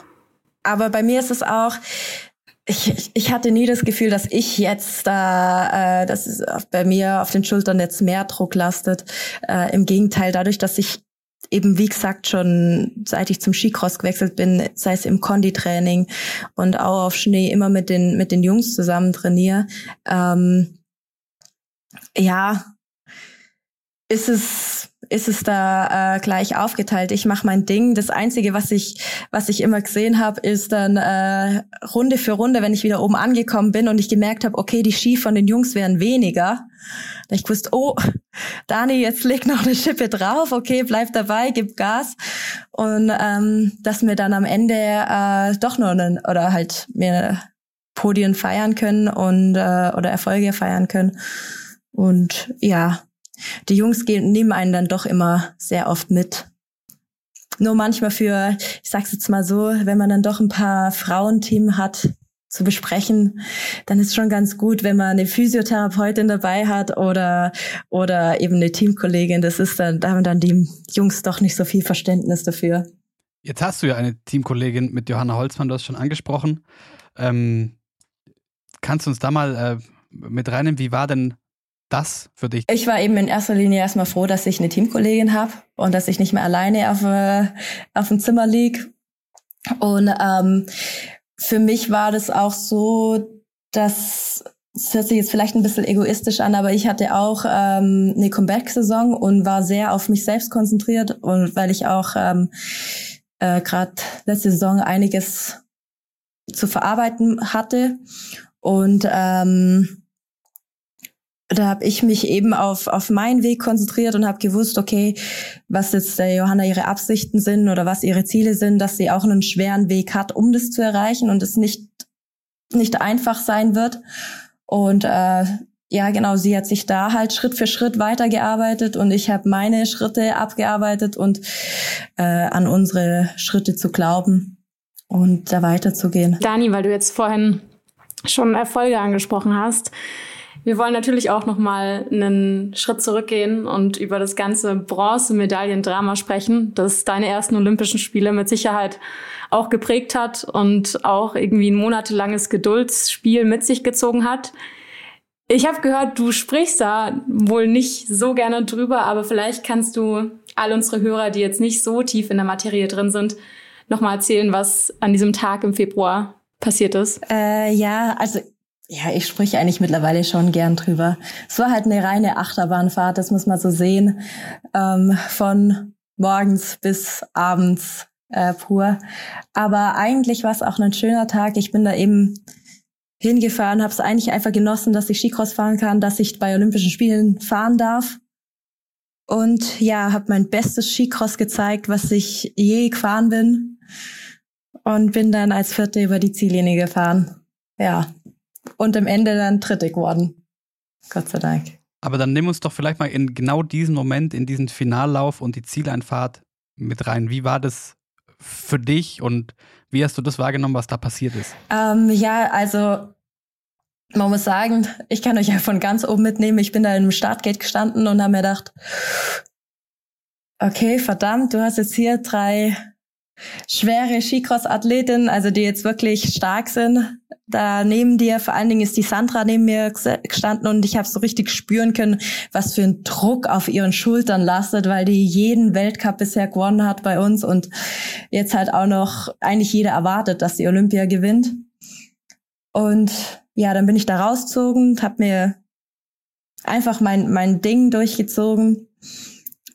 Speaker 2: Aber bei mir ist es auch, ich, ich hatte nie das Gefühl, dass ich jetzt da, äh, dass es bei mir auf den Schultern jetzt mehr Druck lastet. Äh, Im Gegenteil, dadurch, dass ich eben, wie gesagt, schon seit ich zum Skicross gewechselt bin, sei es im Konditraining und auch auf Schnee, immer mit den, mit den Jungs zusammen trainiere, ähm, ja, ist es ist es da äh, gleich aufgeteilt. Ich mache mein Ding. Das Einzige, was ich, was ich immer gesehen habe, ist dann äh, Runde für Runde, wenn ich wieder oben angekommen bin und ich gemerkt habe, okay, die Ski von den Jungs wären weniger. Da ich wusste, oh, Dani, jetzt leg noch eine Schippe drauf, okay, bleib dabei, gib Gas. Und ähm, dass wir dann am Ende äh, doch noch einen, oder halt mir Podien feiern können und äh, oder Erfolge feiern können. Und ja, die Jungs gehen, nehmen einen dann doch immer sehr oft mit. Nur manchmal für, ich sag's jetzt mal so, wenn man dann doch ein paar Frauenteam hat zu besprechen, dann ist schon ganz gut, wenn man eine Physiotherapeutin dabei hat oder oder eben eine Teamkollegin. Das ist dann, da haben dann die Jungs doch nicht so viel Verständnis dafür.
Speaker 3: Jetzt hast du ja eine Teamkollegin mit Johanna Holzmann, du hast schon angesprochen. Ähm, kannst du uns da mal äh, mit reinnehmen, wie war denn das für dich?
Speaker 2: Ich war eben in erster Linie erstmal froh, dass ich eine Teamkollegin habe und dass ich nicht mehr alleine auf, äh, auf dem Zimmer lieg. Und ähm, für mich war das auch so, dass das hört sich jetzt vielleicht ein bisschen egoistisch an, aber ich hatte auch ähm, eine Comeback-Saison und war sehr auf mich selbst konzentriert und weil ich auch ähm, äh, gerade letzte Saison einiges zu verarbeiten hatte und ähm, da habe ich mich eben auf, auf meinen Weg konzentriert und habe gewusst, okay, was jetzt der Johanna ihre Absichten sind oder was ihre Ziele sind, dass sie auch einen schweren Weg hat, um das zu erreichen und es nicht, nicht einfach sein wird. Und äh, ja, genau, sie hat sich da halt Schritt für Schritt weitergearbeitet und ich habe meine Schritte abgearbeitet und äh, an unsere Schritte zu glauben und da weiterzugehen.
Speaker 5: Dani, weil du jetzt vorhin schon Erfolge angesprochen hast, wir wollen natürlich auch noch mal einen Schritt zurückgehen und über das ganze Bronzemedaillendrama sprechen, das deine ersten Olympischen Spiele mit Sicherheit auch geprägt hat und auch irgendwie ein monatelanges Geduldsspiel mit sich gezogen hat. Ich habe gehört, du sprichst da wohl nicht so gerne drüber, aber vielleicht kannst du all unsere Hörer, die jetzt nicht so tief in der Materie drin sind, noch mal erzählen, was an diesem Tag im Februar passiert ist.
Speaker 2: Äh, ja, also ja, ich spreche eigentlich mittlerweile schon gern drüber. Es war halt eine reine Achterbahnfahrt, das muss man so sehen. Ähm, von morgens bis abends äh, pur. Aber eigentlich war es auch ein schöner Tag. Ich bin da eben hingefahren, habe es eigentlich einfach genossen, dass ich Skicross fahren kann, dass ich bei Olympischen Spielen fahren darf. Und ja, habe mein bestes Skicross gezeigt, was ich je gefahren bin. Und bin dann als Vierte über die Ziellinie gefahren. Ja, und am Ende dann Dritte geworden. Gott sei Dank.
Speaker 3: Aber dann nimm uns doch vielleicht mal in genau diesen Moment, in diesen Finallauf und die Zieleinfahrt mit rein. Wie war das für dich und wie hast du das wahrgenommen, was da passiert ist?
Speaker 2: Ähm, ja, also man muss sagen, ich kann euch ja von ganz oben mitnehmen. Ich bin da im Startgate gestanden und habe mir gedacht, okay, verdammt, du hast jetzt hier drei schwere Skicross-Athletinnen, also die jetzt wirklich stark sind, da neben dir, vor allen Dingen ist die Sandra neben mir gestanden und ich habe so richtig spüren können, was für ein Druck auf ihren Schultern lastet, weil die jeden Weltcup bisher gewonnen hat bei uns und jetzt halt auch noch eigentlich jeder erwartet, dass die Olympia gewinnt. Und ja, dann bin ich da rausgezogen, habe mir einfach mein mein Ding durchgezogen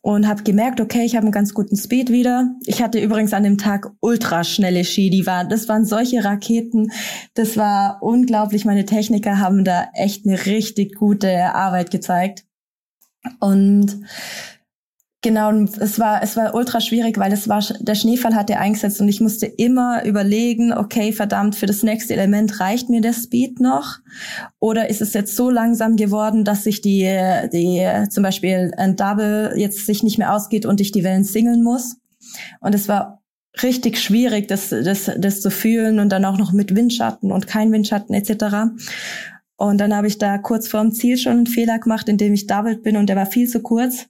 Speaker 2: und habe gemerkt, okay, ich habe einen ganz guten Speed wieder. Ich hatte übrigens an dem Tag ultra schnelle Ski, die waren, das waren solche Raketen, das war unglaublich. Meine Techniker haben da echt eine richtig gute Arbeit gezeigt. Und Genau, es war, es war ultra schwierig, weil es war, der Schneefall hatte eingesetzt und ich musste immer überlegen, okay, verdammt, für das nächste Element reicht mir der Speed noch? Oder ist es jetzt so langsam geworden, dass sich die, die, zum Beispiel ein Double jetzt sich nicht mehr ausgeht und ich die Wellen singeln muss? Und es war richtig schwierig, das, das, das zu fühlen und dann auch noch mit Windschatten und kein Windschatten etc. Und dann habe ich da kurz vorm Ziel schon einen Fehler gemacht, indem ich doubled bin und der war viel zu kurz.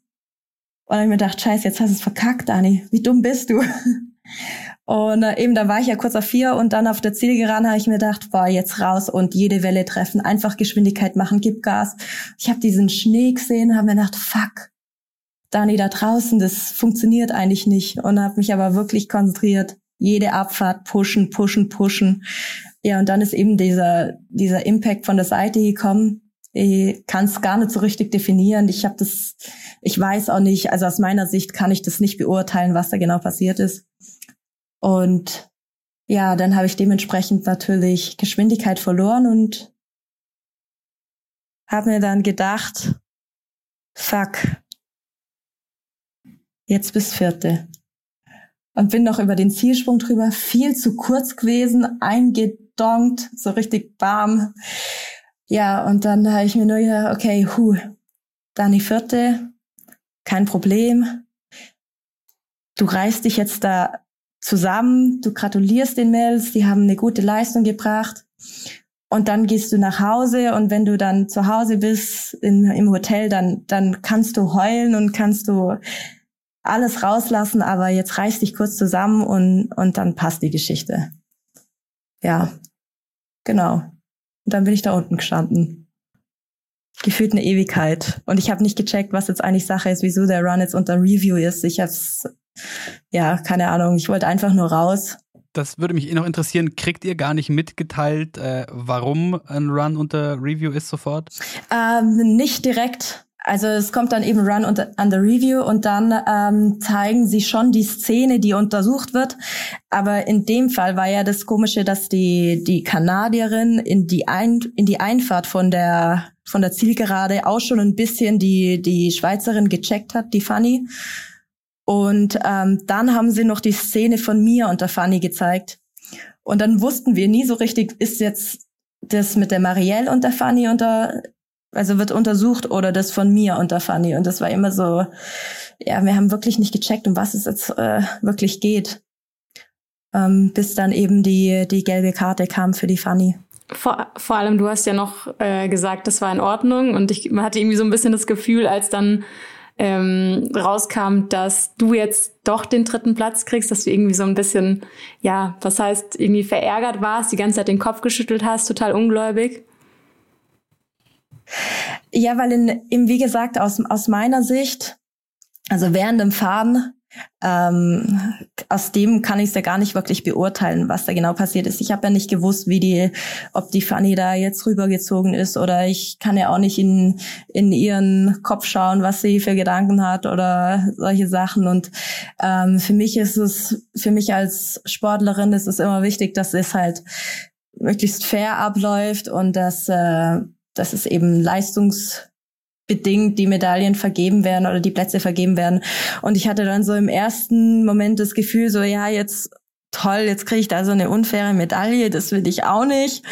Speaker 2: Und dann habe ich mir gedacht, scheiße, jetzt hast du es verkackt, Dani. Wie dumm bist du? Und äh, eben, da war ich ja kurz auf vier und dann auf der Zielgeraden habe ich mir gedacht, boah, jetzt raus und jede Welle treffen, einfach Geschwindigkeit machen, gib Gas. Ich habe diesen Schnee gesehen, habe mir gedacht, fuck, Dani, da draußen, das funktioniert eigentlich nicht. Und habe mich aber wirklich konzentriert, jede Abfahrt pushen, pushen, pushen. Ja, und dann ist eben dieser, dieser Impact von der Seite gekommen ich kann es gar nicht so richtig definieren. Ich habe das, ich weiß auch nicht, also aus meiner Sicht kann ich das nicht beurteilen, was da genau passiert ist. Und ja, dann habe ich dementsprechend natürlich Geschwindigkeit verloren und habe mir dann gedacht, fuck, jetzt bis vierte. Und bin noch über den Zielsprung drüber, viel zu kurz gewesen, eingedonkt, so richtig bam. Ja, und dann habe ich mir nur gedacht, okay, hu, dann die vierte, kein Problem. Du reißt dich jetzt da zusammen, du gratulierst den Mädels, die haben eine gute Leistung gebracht. Und dann gehst du nach Hause und wenn du dann zu Hause bist in, im Hotel, dann, dann kannst du heulen und kannst du alles rauslassen, aber jetzt reiß dich kurz zusammen und, und dann passt die Geschichte. Ja, genau. Und dann bin ich da unten gestanden. Gefühlt eine Ewigkeit. Und ich habe nicht gecheckt, was jetzt eigentlich Sache ist, wieso der Run jetzt unter Review ist. Ich hab's, ja, keine Ahnung. Ich wollte einfach nur raus.
Speaker 3: Das würde mich eh noch interessieren. Kriegt ihr gar nicht mitgeteilt, äh, warum ein Run unter Review ist sofort?
Speaker 2: Ähm, nicht direkt. Also es kommt dann eben Run under Review und dann ähm, zeigen sie schon die Szene, die untersucht wird. Aber in dem Fall war ja das Komische, dass die die Kanadierin in die Ein, in die Einfahrt von der von der Zielgerade auch schon ein bisschen die die Schweizerin gecheckt hat, die Fanny. Und ähm, dann haben sie noch die Szene von mir und der Fanny gezeigt. Und dann wussten wir nie so richtig, ist jetzt das mit der Marielle und der Fanny unter also wird untersucht oder das von mir unter Fanny. Und das war immer so, ja, wir haben wirklich nicht gecheckt, um was es jetzt äh, wirklich geht. Ähm, bis dann eben die, die gelbe Karte kam für die Fanny.
Speaker 5: Vor, vor allem, du hast ja noch äh, gesagt, das war in Ordnung. Und ich man hatte irgendwie so ein bisschen das Gefühl, als dann ähm, rauskam, dass du jetzt doch den dritten Platz kriegst, dass du irgendwie so ein bisschen, ja, was heißt, irgendwie verärgert warst, die ganze Zeit den Kopf geschüttelt hast, total ungläubig.
Speaker 2: Ja, weil in, in, wie gesagt, aus, aus meiner Sicht, also während dem Fahren, ähm, aus dem kann ich es ja gar nicht wirklich beurteilen, was da genau passiert ist. Ich habe ja nicht gewusst, wie die, ob die Fanny da jetzt rübergezogen ist oder ich kann ja auch nicht in, in ihren Kopf schauen, was sie für Gedanken hat oder solche Sachen. Und ähm, für mich ist es, für mich als Sportlerin ist es immer wichtig, dass es halt möglichst fair abläuft und dass äh, dass es eben leistungsbedingt die Medaillen vergeben werden oder die Plätze vergeben werden. Und ich hatte dann so im ersten Moment das Gefühl, so ja, jetzt toll, jetzt kriege ich da so eine unfaire Medaille, das will ich auch nicht.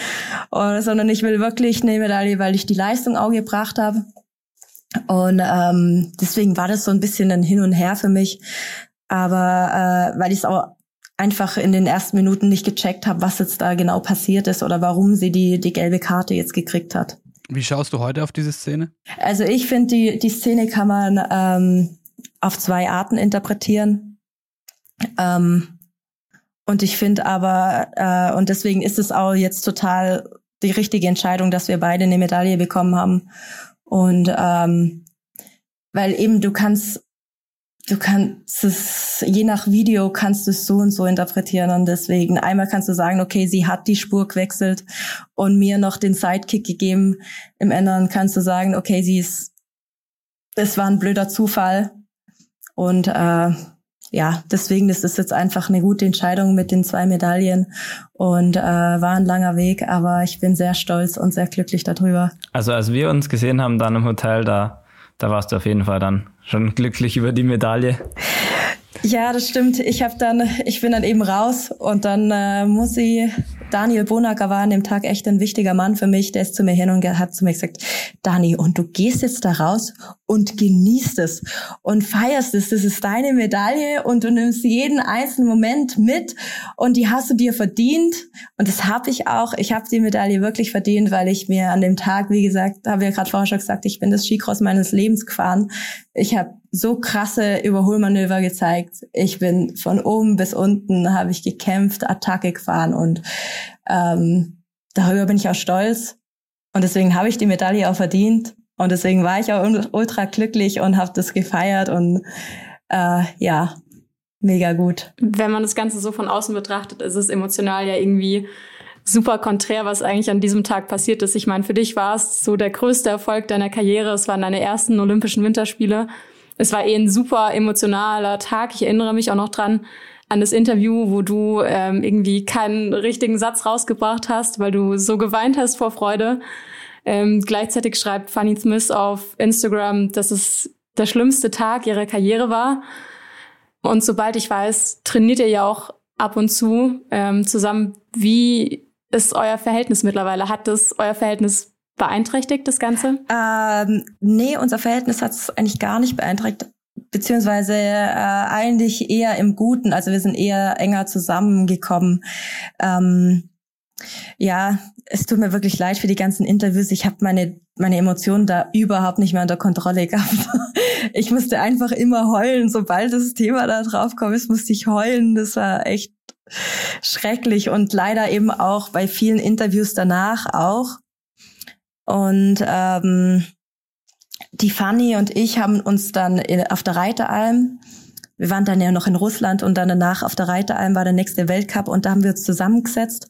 Speaker 2: Oder, sondern ich will wirklich eine Medaille, weil ich die Leistung auch gebracht habe. Und ähm, deswegen war das so ein bisschen ein Hin und Her für mich. Aber äh, weil ich es auch einfach in den ersten Minuten nicht gecheckt habe, was jetzt da genau passiert ist oder warum sie die, die gelbe Karte jetzt gekriegt hat.
Speaker 3: Wie schaust du heute auf diese Szene?
Speaker 2: Also ich finde, die, die Szene kann man ähm, auf zwei Arten interpretieren. Ähm, und ich finde aber, äh, und deswegen ist es auch jetzt total die richtige Entscheidung, dass wir beide eine Medaille bekommen haben. Und ähm, weil eben du kannst du kannst es, je nach Video kannst du es so und so interpretieren und deswegen einmal kannst du sagen, okay, sie hat die Spur gewechselt und mir noch den Sidekick gegeben. Im anderen kannst du sagen, okay, sie ist, es war ein blöder Zufall und äh, ja, deswegen ist es jetzt einfach eine gute Entscheidung mit den zwei Medaillen und äh, war ein langer Weg, aber ich bin sehr stolz und sehr glücklich darüber.
Speaker 6: Also als wir uns gesehen haben dann im Hotel, da, da warst du auf jeden Fall dann schon glücklich über die Medaille.
Speaker 2: Ja, das stimmt. Ich habe dann, ich bin dann eben raus und dann äh, muss ich Daniel Bonacker war an dem Tag echt ein wichtiger Mann für mich. Der ist zu mir hin und hat zu mir gesagt, Dani, und du gehst jetzt da raus und genießt es und feierst es. Das ist deine Medaille und du nimmst jeden einzelnen Moment mit und die hast du dir verdient. Und das habe ich auch. Ich habe die Medaille wirklich verdient, weil ich mir an dem Tag, wie gesagt, habe ja gerade vorher schon gesagt, ich bin das Skicross meines Lebens gefahren. Ich habe so krasse Überholmanöver gezeigt. Ich bin von oben bis unten, habe ich gekämpft, Attacke gefahren und ähm, darüber bin ich auch stolz. Und deswegen habe ich die Medaille auch verdient. Und deswegen war ich auch ultra glücklich und habe das gefeiert und äh, ja, mega gut.
Speaker 5: Wenn man das Ganze so von außen betrachtet, ist es emotional ja irgendwie super konträr, was eigentlich an diesem Tag passiert ist. Ich meine, für dich war es so der größte Erfolg deiner Karriere. Es waren deine ersten Olympischen Winterspiele es war eh ein super emotionaler Tag. Ich erinnere mich auch noch dran an das Interview, wo du ähm, irgendwie keinen richtigen Satz rausgebracht hast, weil du so geweint hast vor Freude. Ähm, gleichzeitig schreibt Fanny Smith auf Instagram, dass es der schlimmste Tag ihrer Karriere war. Und sobald ich weiß, trainiert ihr ja auch ab und zu ähm, zusammen. Wie ist euer Verhältnis mittlerweile? Hat das euer Verhältnis beeinträchtigt, das Ganze?
Speaker 2: Ähm, nee, unser Verhältnis hat es eigentlich gar nicht beeinträchtigt beziehungsweise äh, eigentlich eher im Guten. Also wir sind eher enger zusammengekommen. Ähm, ja, es tut mir wirklich leid für die ganzen Interviews. Ich habe meine meine Emotionen da überhaupt nicht mehr unter Kontrolle gehabt. Ich musste einfach immer heulen, sobald das Thema da drauf kam, musste ich heulen. Das war echt schrecklich und leider eben auch bei vielen Interviews danach auch. Und ähm, die Fanny und ich haben uns dann auf der Reiteralm, wir waren dann ja noch in Russland und dann danach auf der Reiteralm war der nächste Weltcup und da haben wir uns zusammengesetzt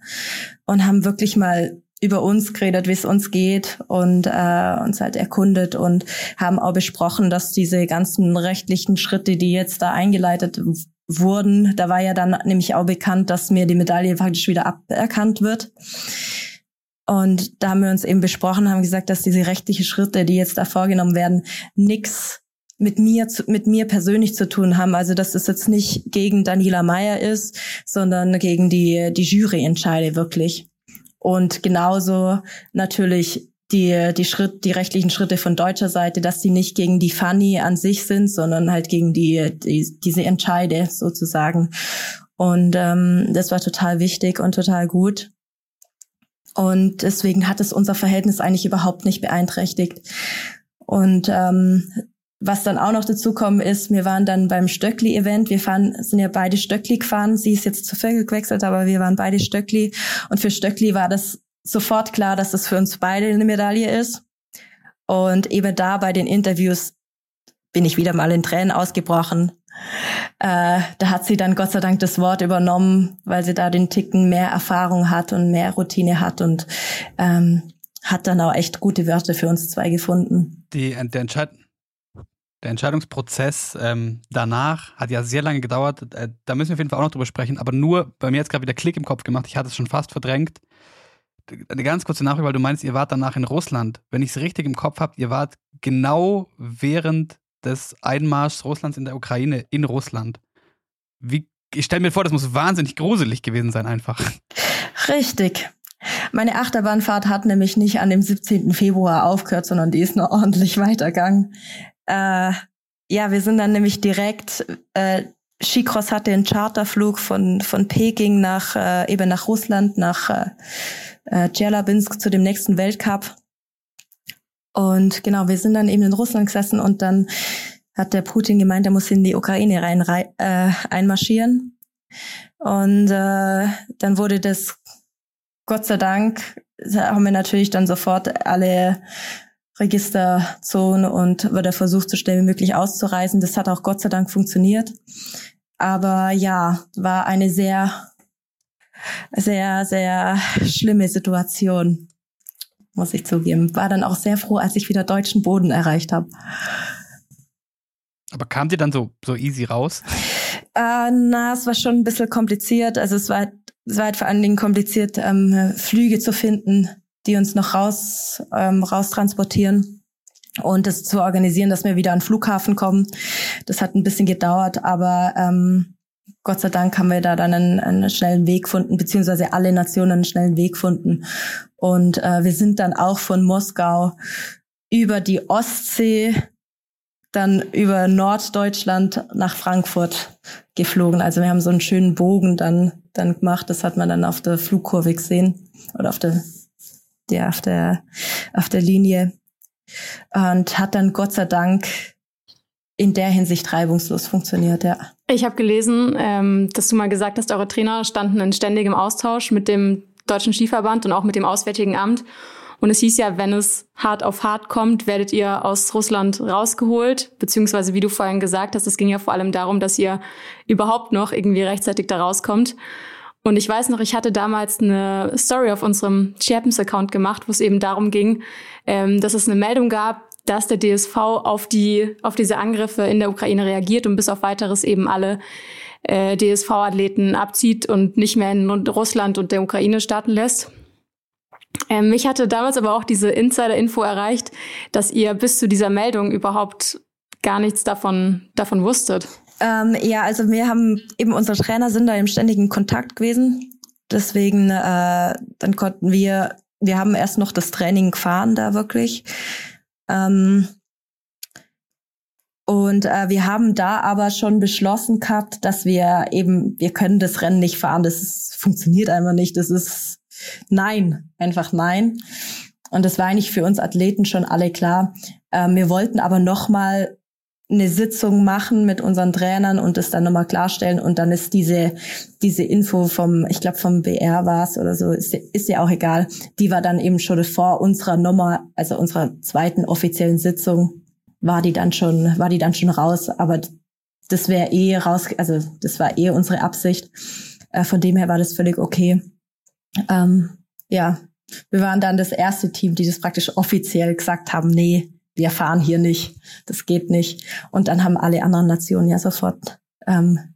Speaker 2: und haben wirklich mal über uns geredet, wie es uns geht und äh, uns halt erkundet und haben auch besprochen, dass diese ganzen rechtlichen Schritte, die jetzt da eingeleitet wurden, da war ja dann nämlich auch bekannt, dass mir die Medaille faktisch wieder aberkannt wird. Und da haben wir uns eben besprochen, haben gesagt, dass diese rechtlichen Schritte, die jetzt da vorgenommen werden, nix mit mir mit mir persönlich zu tun haben. Also dass das jetzt nicht gegen Daniela Meyer ist, sondern gegen die die Jury entscheide wirklich. Und genauso natürlich die die Schritt die rechtlichen Schritte von deutscher Seite, dass die nicht gegen die Fanny an sich sind, sondern halt gegen die, die diese Entscheide sozusagen. Und ähm, das war total wichtig und total gut. Und deswegen hat es unser Verhältnis eigentlich überhaupt nicht beeinträchtigt. Und ähm, was dann auch noch dazu kommen ist, wir waren dann beim Stöckli-Event. Wir fahren, sind ja beide Stöckli gefahren. Sie ist jetzt zu Vögel gewechselt, aber wir waren beide Stöckli. Und für Stöckli war das sofort klar, dass das für uns beide eine Medaille ist. Und eben da bei den Interviews bin ich wieder mal in Tränen ausgebrochen, äh, da hat sie dann Gott sei Dank das Wort übernommen, weil sie da den Ticken mehr Erfahrung hat und mehr Routine hat und ähm, hat dann auch echt gute Wörter für uns zwei gefunden.
Speaker 3: Die, äh, der, Entscheid der Entscheidungsprozess ähm, danach hat ja sehr lange gedauert. Äh, da müssen wir auf jeden Fall auch noch drüber sprechen. Aber nur bei mir jetzt gerade wieder Klick im Kopf gemacht. Ich hatte es schon fast verdrängt. Eine ganz kurze Nachricht, weil du meinst, ihr wart danach in Russland. Wenn ich es richtig im Kopf habe, ihr wart genau während des Einmarschs Russlands in der Ukraine in Russland. Wie, ich stelle mir vor, das muss wahnsinnig gruselig gewesen sein, einfach.
Speaker 2: Richtig. Meine Achterbahnfahrt hat nämlich nicht an dem 17. Februar aufgehört, sondern die ist noch ordentlich weitergegangen. Äh, ja, wir sind dann nämlich direkt, äh, Skicross hatte einen Charterflug von, von Peking nach, äh, eben nach Russland, nach äh, äh Djelabinsk zu dem nächsten Weltcup. Und genau, wir sind dann eben in Russland gesessen und dann hat der Putin gemeint, er muss in die Ukraine rein äh, einmarschieren. Und äh, dann wurde das, Gott sei Dank, haben wir natürlich dann sofort alle Registerzonen und wurde versucht, so schnell wie möglich auszureisen. Das hat auch Gott sei Dank funktioniert. Aber ja, war eine sehr, sehr, sehr schlimme Situation muss ich zugeben. War dann auch sehr froh, als ich wieder deutschen Boden erreicht habe.
Speaker 3: Aber kam die dann so, so easy raus?
Speaker 2: Äh, na, es war schon ein bisschen kompliziert. Also es war, es war halt vor allen Dingen kompliziert, ähm, Flüge zu finden, die uns noch raus, ähm, raus transportieren. und das zu organisieren, dass wir wieder an den Flughafen kommen. Das hat ein bisschen gedauert, aber ähm, Gott sei Dank haben wir da dann einen, einen schnellen Weg gefunden, beziehungsweise alle Nationen einen schnellen Weg gefunden. Und äh, wir sind dann auch von Moskau über die Ostsee dann über Norddeutschland nach Frankfurt geflogen. Also wir haben so einen schönen Bogen dann, dann gemacht. Das hat man dann auf der Flugkurve gesehen oder auf der, der, auf der, auf der Linie. Und hat dann Gott sei Dank in der Hinsicht reibungslos funktioniert, ja.
Speaker 5: Ich habe gelesen, ähm, dass du mal gesagt hast, eure Trainer standen in ständigem Austausch mit dem Deutschen Skiverband und auch mit dem Auswärtigen Amt. Und es hieß ja, wenn es hart auf hart kommt, werdet ihr aus Russland rausgeholt. Beziehungsweise, wie du vorhin gesagt hast, es ging ja vor allem darum, dass ihr überhaupt noch irgendwie rechtzeitig da rauskommt. Und ich weiß noch, ich hatte damals eine Story auf unserem Champens-Account gemacht, wo es eben darum ging, ähm, dass es eine Meldung gab, dass der DSV auf die auf diese Angriffe in der Ukraine reagiert und bis auf weiteres eben alle äh, DSV-Athleten abzieht und nicht mehr in Russland und der Ukraine starten lässt. Ähm, mich hatte damals aber auch diese Insider-Info erreicht, dass ihr bis zu dieser Meldung überhaupt gar nichts davon, davon wusstet.
Speaker 2: Ähm, ja, also wir haben eben unsere Trainer sind da im ständigen Kontakt gewesen. Deswegen, äh, dann konnten wir, wir haben erst noch das Training gefahren da wirklich. Ähm, und äh, wir haben da aber schon beschlossen gehabt, dass wir eben, wir können das Rennen nicht fahren. Das ist, funktioniert einfach nicht. Das ist nein, einfach nein. Und das war eigentlich für uns Athleten schon alle klar. Ähm, wir wollten aber nochmal eine Sitzung machen mit unseren Trainern und das dann nochmal klarstellen. Und dann ist diese, diese Info vom, ich glaube vom BR war es oder so, ist, ist ja auch egal. Die war dann eben schon vor unserer Nummer, also unserer zweiten offiziellen Sitzung war die dann schon, war die dann schon raus. Aber das wäre eh raus, also das war eh unsere Absicht. Äh, von dem her war das völlig okay. Ähm, ja, wir waren dann das erste Team, die das praktisch offiziell gesagt haben, nee, wir fahren hier nicht, das geht nicht. Und dann haben alle anderen Nationen ja sofort ähm,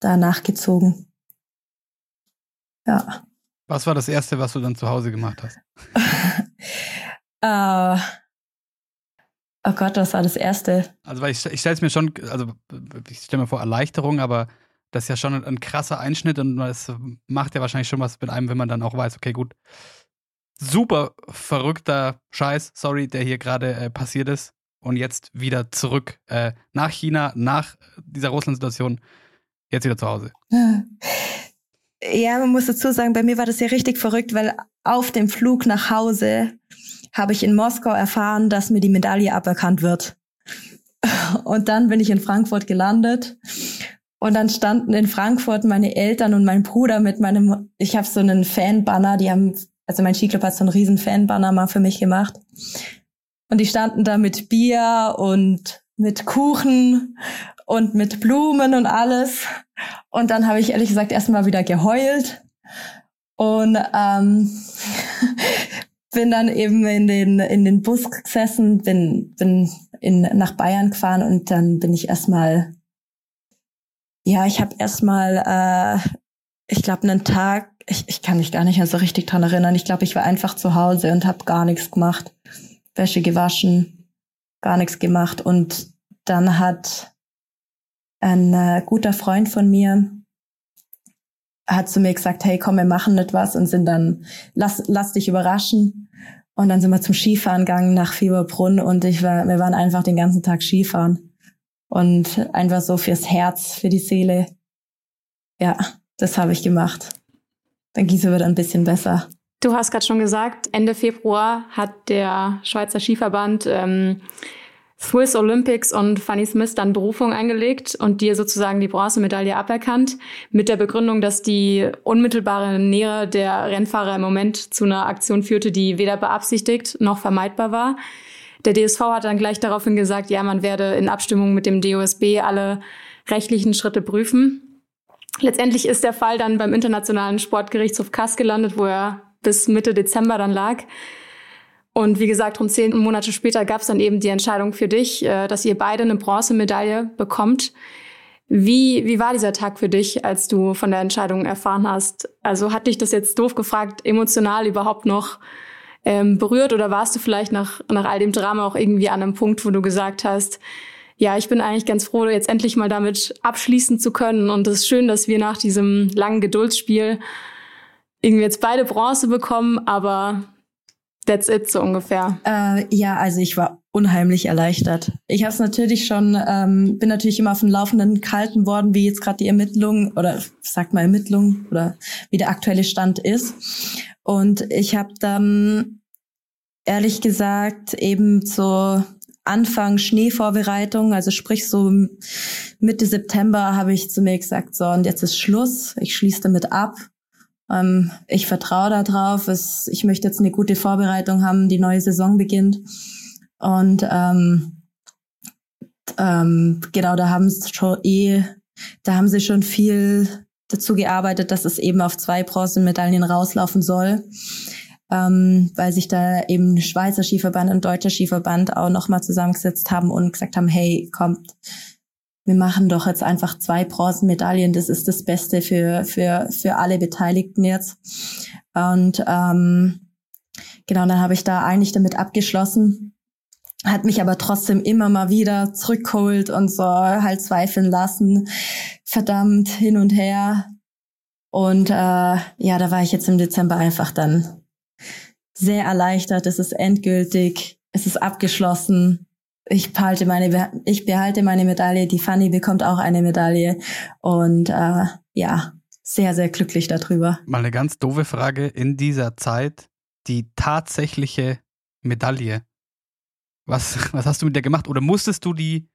Speaker 2: da nachgezogen. Ja.
Speaker 3: Was war das Erste, was du dann zu Hause gemacht hast?
Speaker 2: äh, Oh Gott, was war das Erste?
Speaker 3: Also, weil ich, ich stelle es mir schon, also ich stelle mir vor Erleichterung, aber das ist ja schon ein, ein krasser Einschnitt und es macht ja wahrscheinlich schon was mit einem, wenn man dann auch weiß, okay, gut, super verrückter Scheiß, sorry, der hier gerade äh, passiert ist und jetzt wieder zurück äh, nach China, nach dieser Russland-Situation, jetzt wieder zu Hause.
Speaker 2: Ja, man muss dazu sagen, bei mir war das ja richtig verrückt, weil auf dem Flug nach Hause habe ich in Moskau erfahren, dass mir die Medaille aberkannt wird. Und dann bin ich in Frankfurt gelandet. Und dann standen in Frankfurt meine Eltern und mein Bruder mit meinem, ich habe so einen Fanbanner, die haben, also mein Skiclub hat so einen riesen Fanbanner mal für mich gemacht. Und die standen da mit Bier und mit Kuchen und mit Blumen und alles. Und dann habe ich ehrlich gesagt erstmal wieder geheult. Und ähm, bin dann eben in den, in den Bus gesessen, bin, bin in, nach Bayern gefahren und dann bin ich erstmal, ja, ich habe erstmal, äh, ich glaube, einen Tag, ich, ich kann mich gar nicht mehr so richtig dran erinnern. Ich glaube, ich war einfach zu Hause und habe gar nichts gemacht. Wäsche gewaschen, gar nichts gemacht. Und dann hat ein äh, guter Freund von mir, hat zu mir gesagt, hey, komm, wir machen etwas und sind dann, lass, lass dich überraschen. Und dann sind wir zum Skifahren gegangen nach Fieberbrunn und ich war, wir waren einfach den ganzen Tag Skifahren. Und einfach so fürs Herz, für die Seele. Ja, das habe ich gemacht. Dann ging es ein bisschen besser.
Speaker 5: Du hast gerade schon gesagt, Ende Februar hat der Schweizer Skiverband ähm, Swiss Olympics und Fanny Smith dann Berufung eingelegt und dir sozusagen die Bronzemedaille aberkannt, mit der Begründung, dass die unmittelbare Nähe der Rennfahrer im Moment zu einer Aktion führte, die weder beabsichtigt noch vermeidbar war. Der DSV hat dann gleich daraufhin gesagt, ja, man werde in Abstimmung mit dem DOSB alle rechtlichen Schritte prüfen. Letztendlich ist der Fall dann beim Internationalen Sportgerichtshof Kass gelandet, wo er bis Mitte Dezember dann lag. Und wie gesagt, rund zehn Monate später gab es dann eben die Entscheidung für dich, äh, dass ihr beide eine Bronzemedaille bekommt. Wie, wie war dieser Tag für dich, als du von der Entscheidung erfahren hast? Also hat dich das jetzt doof gefragt, emotional überhaupt noch ähm, berührt oder warst du vielleicht nach, nach all dem Drama auch irgendwie an einem Punkt, wo du gesagt hast, ja, ich bin eigentlich ganz froh, jetzt endlich mal damit abschließen zu können. Und es ist schön, dass wir nach diesem langen Geduldsspiel irgendwie jetzt beide Bronze bekommen, aber that's it so ungefähr.
Speaker 2: Äh, ja, also ich war unheimlich erleichtert. Ich habe es natürlich schon, ähm, bin natürlich immer auf dem Laufenden gehalten worden, wie jetzt gerade die Ermittlung oder sag mal Ermittlung oder wie der aktuelle Stand ist. Und ich habe dann ehrlich gesagt eben so Anfang Schneevorbereitung, also sprich so Mitte September habe ich zu mir gesagt, so und jetzt ist Schluss, ich schließe damit ab. Ähm, ich vertraue darauf, ich möchte jetzt eine gute Vorbereitung haben, die neue Saison beginnt. Und ähm, ähm, genau, da haben sie schon eh, da haben sie schon viel dazu gearbeitet, dass es eben auf zwei Bronzemedaillen rauslaufen soll, ähm, weil sich da eben Schweizer Skiverband und Deutscher Skiverband auch nochmal zusammengesetzt haben und gesagt haben, hey, kommt, wir machen doch jetzt einfach zwei Bronzemedaillen, das ist das Beste für, für, für alle Beteiligten jetzt. Und ähm, genau, dann habe ich da eigentlich damit abgeschlossen, hat mich aber trotzdem immer mal wieder zurückgeholt und so halt zweifeln lassen. Verdammt, hin und her. Und äh, ja, da war ich jetzt im Dezember einfach dann sehr erleichtert. Es ist endgültig, es ist abgeschlossen. Ich behalte meine, ich behalte meine Medaille. Die Fanny bekommt auch eine Medaille. Und äh, ja, sehr, sehr glücklich darüber.
Speaker 3: Mal eine ganz doofe Frage. In dieser Zeit die tatsächliche Medaille was, was hast du mit der gemacht? Oder musstest du die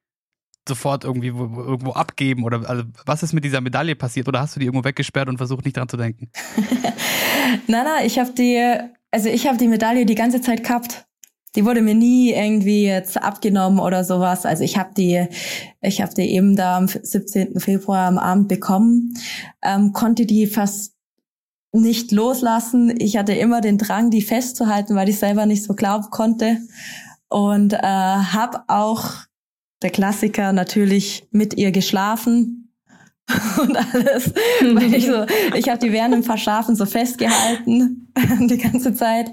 Speaker 3: sofort irgendwie irgendwo abgeben? Oder also, was ist mit dieser Medaille passiert? Oder hast du die irgendwo weggesperrt und versucht nicht dran zu denken?
Speaker 2: nein, nein, ich habe die, also ich habe die Medaille die ganze Zeit gehabt. Die wurde mir nie irgendwie jetzt abgenommen oder sowas. Also ich habe die, ich habe die eben da am 17. Februar am Abend bekommen, ähm, konnte die fast nicht loslassen. Ich hatte immer den Drang, die festzuhalten, weil ich selber nicht so glauben konnte und äh, habe auch der Klassiker natürlich mit ihr geschlafen und alles, weil ich so, ich habe die während dem Verschlafen so festgehalten die ganze Zeit.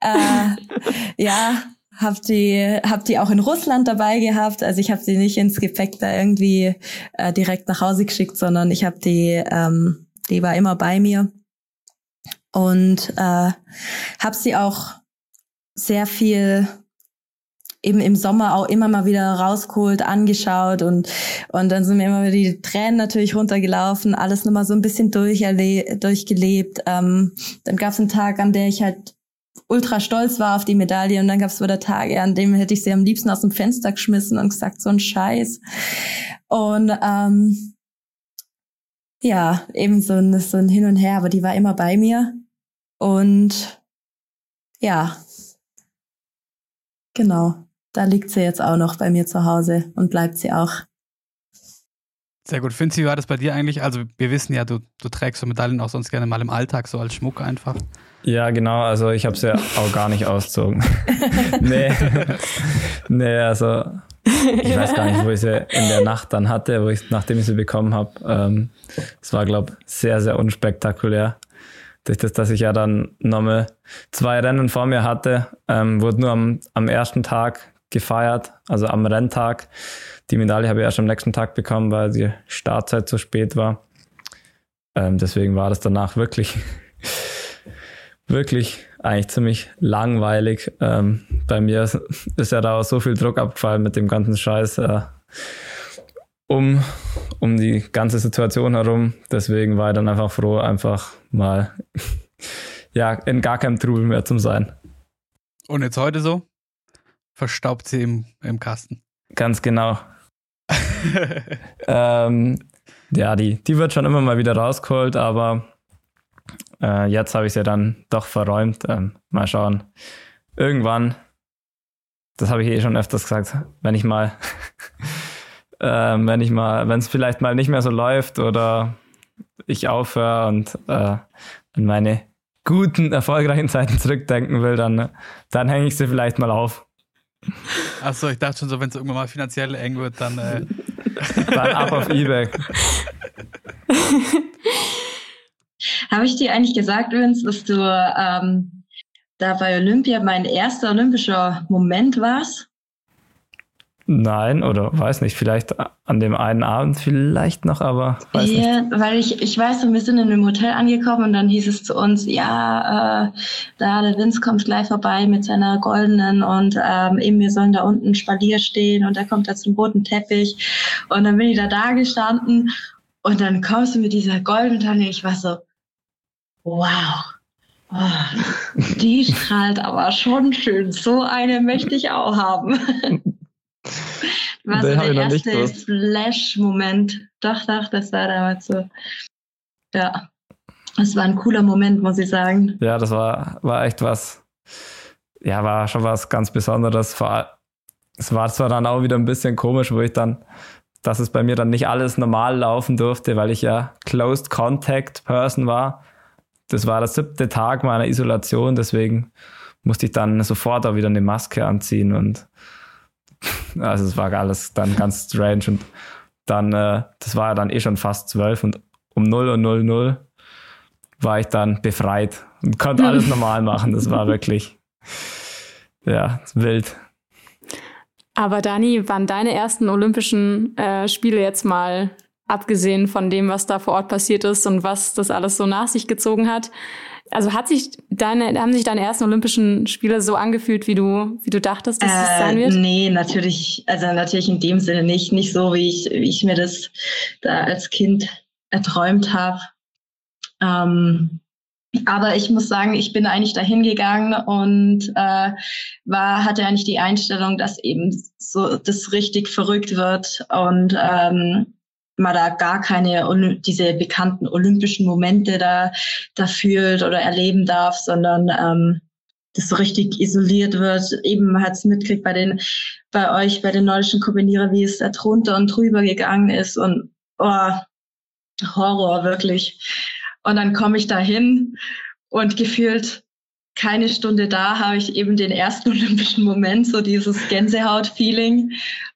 Speaker 2: Äh, ja, hab die hab die auch in Russland dabei gehabt. Also ich habe sie nicht ins Gepäck da irgendwie äh, direkt nach Hause geschickt, sondern ich habe die ähm, die war immer bei mir und äh, habe sie auch sehr viel eben im Sommer auch immer mal wieder rausgeholt, angeschaut und, und dann sind mir immer wieder die Tränen natürlich runtergelaufen, alles nochmal so ein bisschen durchgelebt. Ähm, dann gab es einen Tag, an der ich halt ultra stolz war auf die Medaille und dann gab es wieder Tage, an dem hätte ich sie am liebsten aus dem Fenster geschmissen und gesagt, so ein Scheiß. Und ähm, ja, eben so ein, so ein Hin und Her, aber die war immer bei mir. Und ja, genau da liegt sie jetzt auch noch bei mir zu Hause und bleibt sie auch.
Speaker 3: Sehr gut. Finzi, wie war das bei dir eigentlich? Also wir wissen ja, du, du trägst so Medaillen auch sonst gerne mal im Alltag, so als Schmuck einfach.
Speaker 6: Ja, genau. Also ich habe sie ja auch gar nicht ausgezogen. nee. nee, also ich weiß gar nicht, wo ich sie in der Nacht dann hatte, wo ich, nachdem ich sie bekommen habe. Ähm, es war, glaube ich, sehr, sehr unspektakulär. Durch das, dass ich ja dann nochmal zwei Rennen vor mir hatte, ähm, wurde nur am, am ersten Tag gefeiert, also am Renntag. Die Medaille habe ich erst am nächsten Tag bekommen, weil die Startzeit zu spät war. Ähm, deswegen war das danach wirklich, wirklich eigentlich ziemlich langweilig. Ähm, bei mir ist, ja da auch so viel Druck abgefallen mit dem ganzen Scheiß äh, um, um die ganze Situation herum. Deswegen war ich dann einfach froh, einfach mal ja, in gar keinem Trubel mehr zu sein.
Speaker 3: Und jetzt heute so? Verstaubt sie im, im Kasten.
Speaker 6: Ganz genau. ähm, ja, die, die wird schon immer mal wieder rausgeholt, aber äh, jetzt habe ich sie dann doch verräumt. Ähm, mal schauen. Irgendwann, das habe ich eh schon öfters gesagt, wenn ich mal, äh, wenn ich mal, wenn es vielleicht mal nicht mehr so läuft oder ich aufhöre und äh, an meine guten, erfolgreichen Zeiten zurückdenken will, dann, dann hänge ich sie vielleicht mal auf.
Speaker 3: Achso, ich dachte schon so, wenn es irgendwann mal finanziell eng wird, dann. Äh
Speaker 6: dann ab auf Ebay.
Speaker 1: Habe ich dir eigentlich gesagt, Vince, dass du ähm,
Speaker 2: da bei Olympia mein erster olympischer Moment war es.
Speaker 6: Nein, oder weiß nicht, vielleicht an dem einen Abend vielleicht noch, aber weiß
Speaker 2: ja,
Speaker 6: nicht.
Speaker 2: weil ich, ich weiß, wir sind in einem Hotel angekommen und dann hieß es zu uns, ja, äh, da der Vince kommt gleich vorbei mit seiner goldenen und ähm, eben wir sollen da unten Spalier stehen und er kommt da zum roten Teppich und dann bin ich da da gestanden und dann kommst du mit dieser goldenen Tanne, ich war so, wow. Oh, die strahlt aber schon schön. So eine möchte ich auch haben. war so der erste Flash-Moment. Doch, doch, das war damals so. Ja. Das war ein cooler Moment, muss ich sagen.
Speaker 6: Ja, das war, war echt was. Ja, war schon was ganz Besonderes. Es war zwar dann auch wieder ein bisschen komisch, wo ich dann, dass es bei mir dann nicht alles normal laufen durfte, weil ich ja Closed Contact Person war. Das war der siebte Tag meiner Isolation, deswegen musste ich dann sofort auch wieder eine Maske anziehen und also es war alles dann ganz strange und dann, äh, das war ja dann eh schon fast zwölf und um 0 und 0 0 war ich dann befreit und konnte alles normal machen. Das war wirklich, ja, wild.
Speaker 5: Aber Dani, waren deine ersten Olympischen äh, Spiele jetzt mal, abgesehen von dem, was da vor Ort passiert ist und was das alles so nach sich gezogen hat, also hat sich deine, haben sich deine ersten Olympischen Spiele so angefühlt, wie du, wie du dachtest, dass äh, es sein wird?
Speaker 2: Nee, natürlich, also natürlich in dem Sinne nicht, nicht so, wie ich, wie ich mir das da als Kind erträumt habe. Ähm, aber ich muss sagen, ich bin eigentlich dahin gegangen und äh, war, hatte eigentlich die Einstellung, dass eben so das richtig verrückt wird und ähm, man da gar keine diese bekannten olympischen Momente da, da fühlt oder erleben darf, sondern ähm, das so richtig isoliert wird. Eben man hat es mitgekriegt bei den, bei euch, bei den nordischen Kombinierern, wie es da drunter und drüber gegangen ist und oh, Horror wirklich. Und dann komme ich da hin und gefühlt keine Stunde da habe ich eben den ersten olympischen Moment, so dieses Gänsehaut-Feeling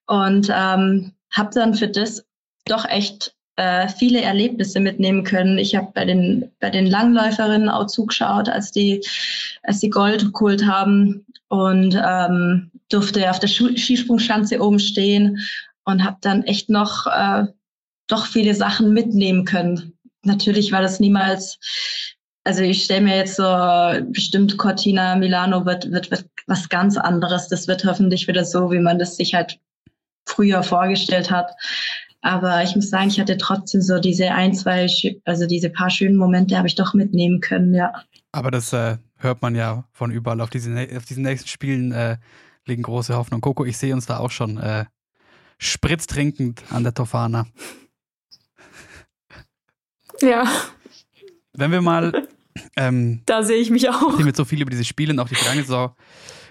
Speaker 2: und ähm, habe dann für das doch echt äh, viele Erlebnisse mitnehmen können. Ich habe bei den, bei den Langläuferinnen auch zugeschaut, als die, als die Gold geholt haben und ähm, durfte auf der Skisprungschanze oben stehen und habe dann echt noch äh, doch viele Sachen mitnehmen können. Natürlich war das niemals, also ich stelle mir jetzt so bestimmt Cortina Milano wird, wird, wird was ganz anderes. Das wird hoffentlich wieder so, wie man das sich halt früher vorgestellt hat. Aber ich muss sagen, ich hatte trotzdem so diese ein, zwei, also diese paar schönen Momente habe ich doch mitnehmen können, ja.
Speaker 3: Aber das äh, hört man ja von überall. Auf, diese, auf diesen nächsten Spielen äh, liegen große Hoffnung. Coco, ich sehe uns da auch schon äh, spritztrinkend an der Tofana.
Speaker 5: Ja.
Speaker 3: Wenn wir mal. Ähm,
Speaker 5: da sehe ich mich auch.
Speaker 3: Nachdem wir so viel über diese Spiele und auch die vergangene Saison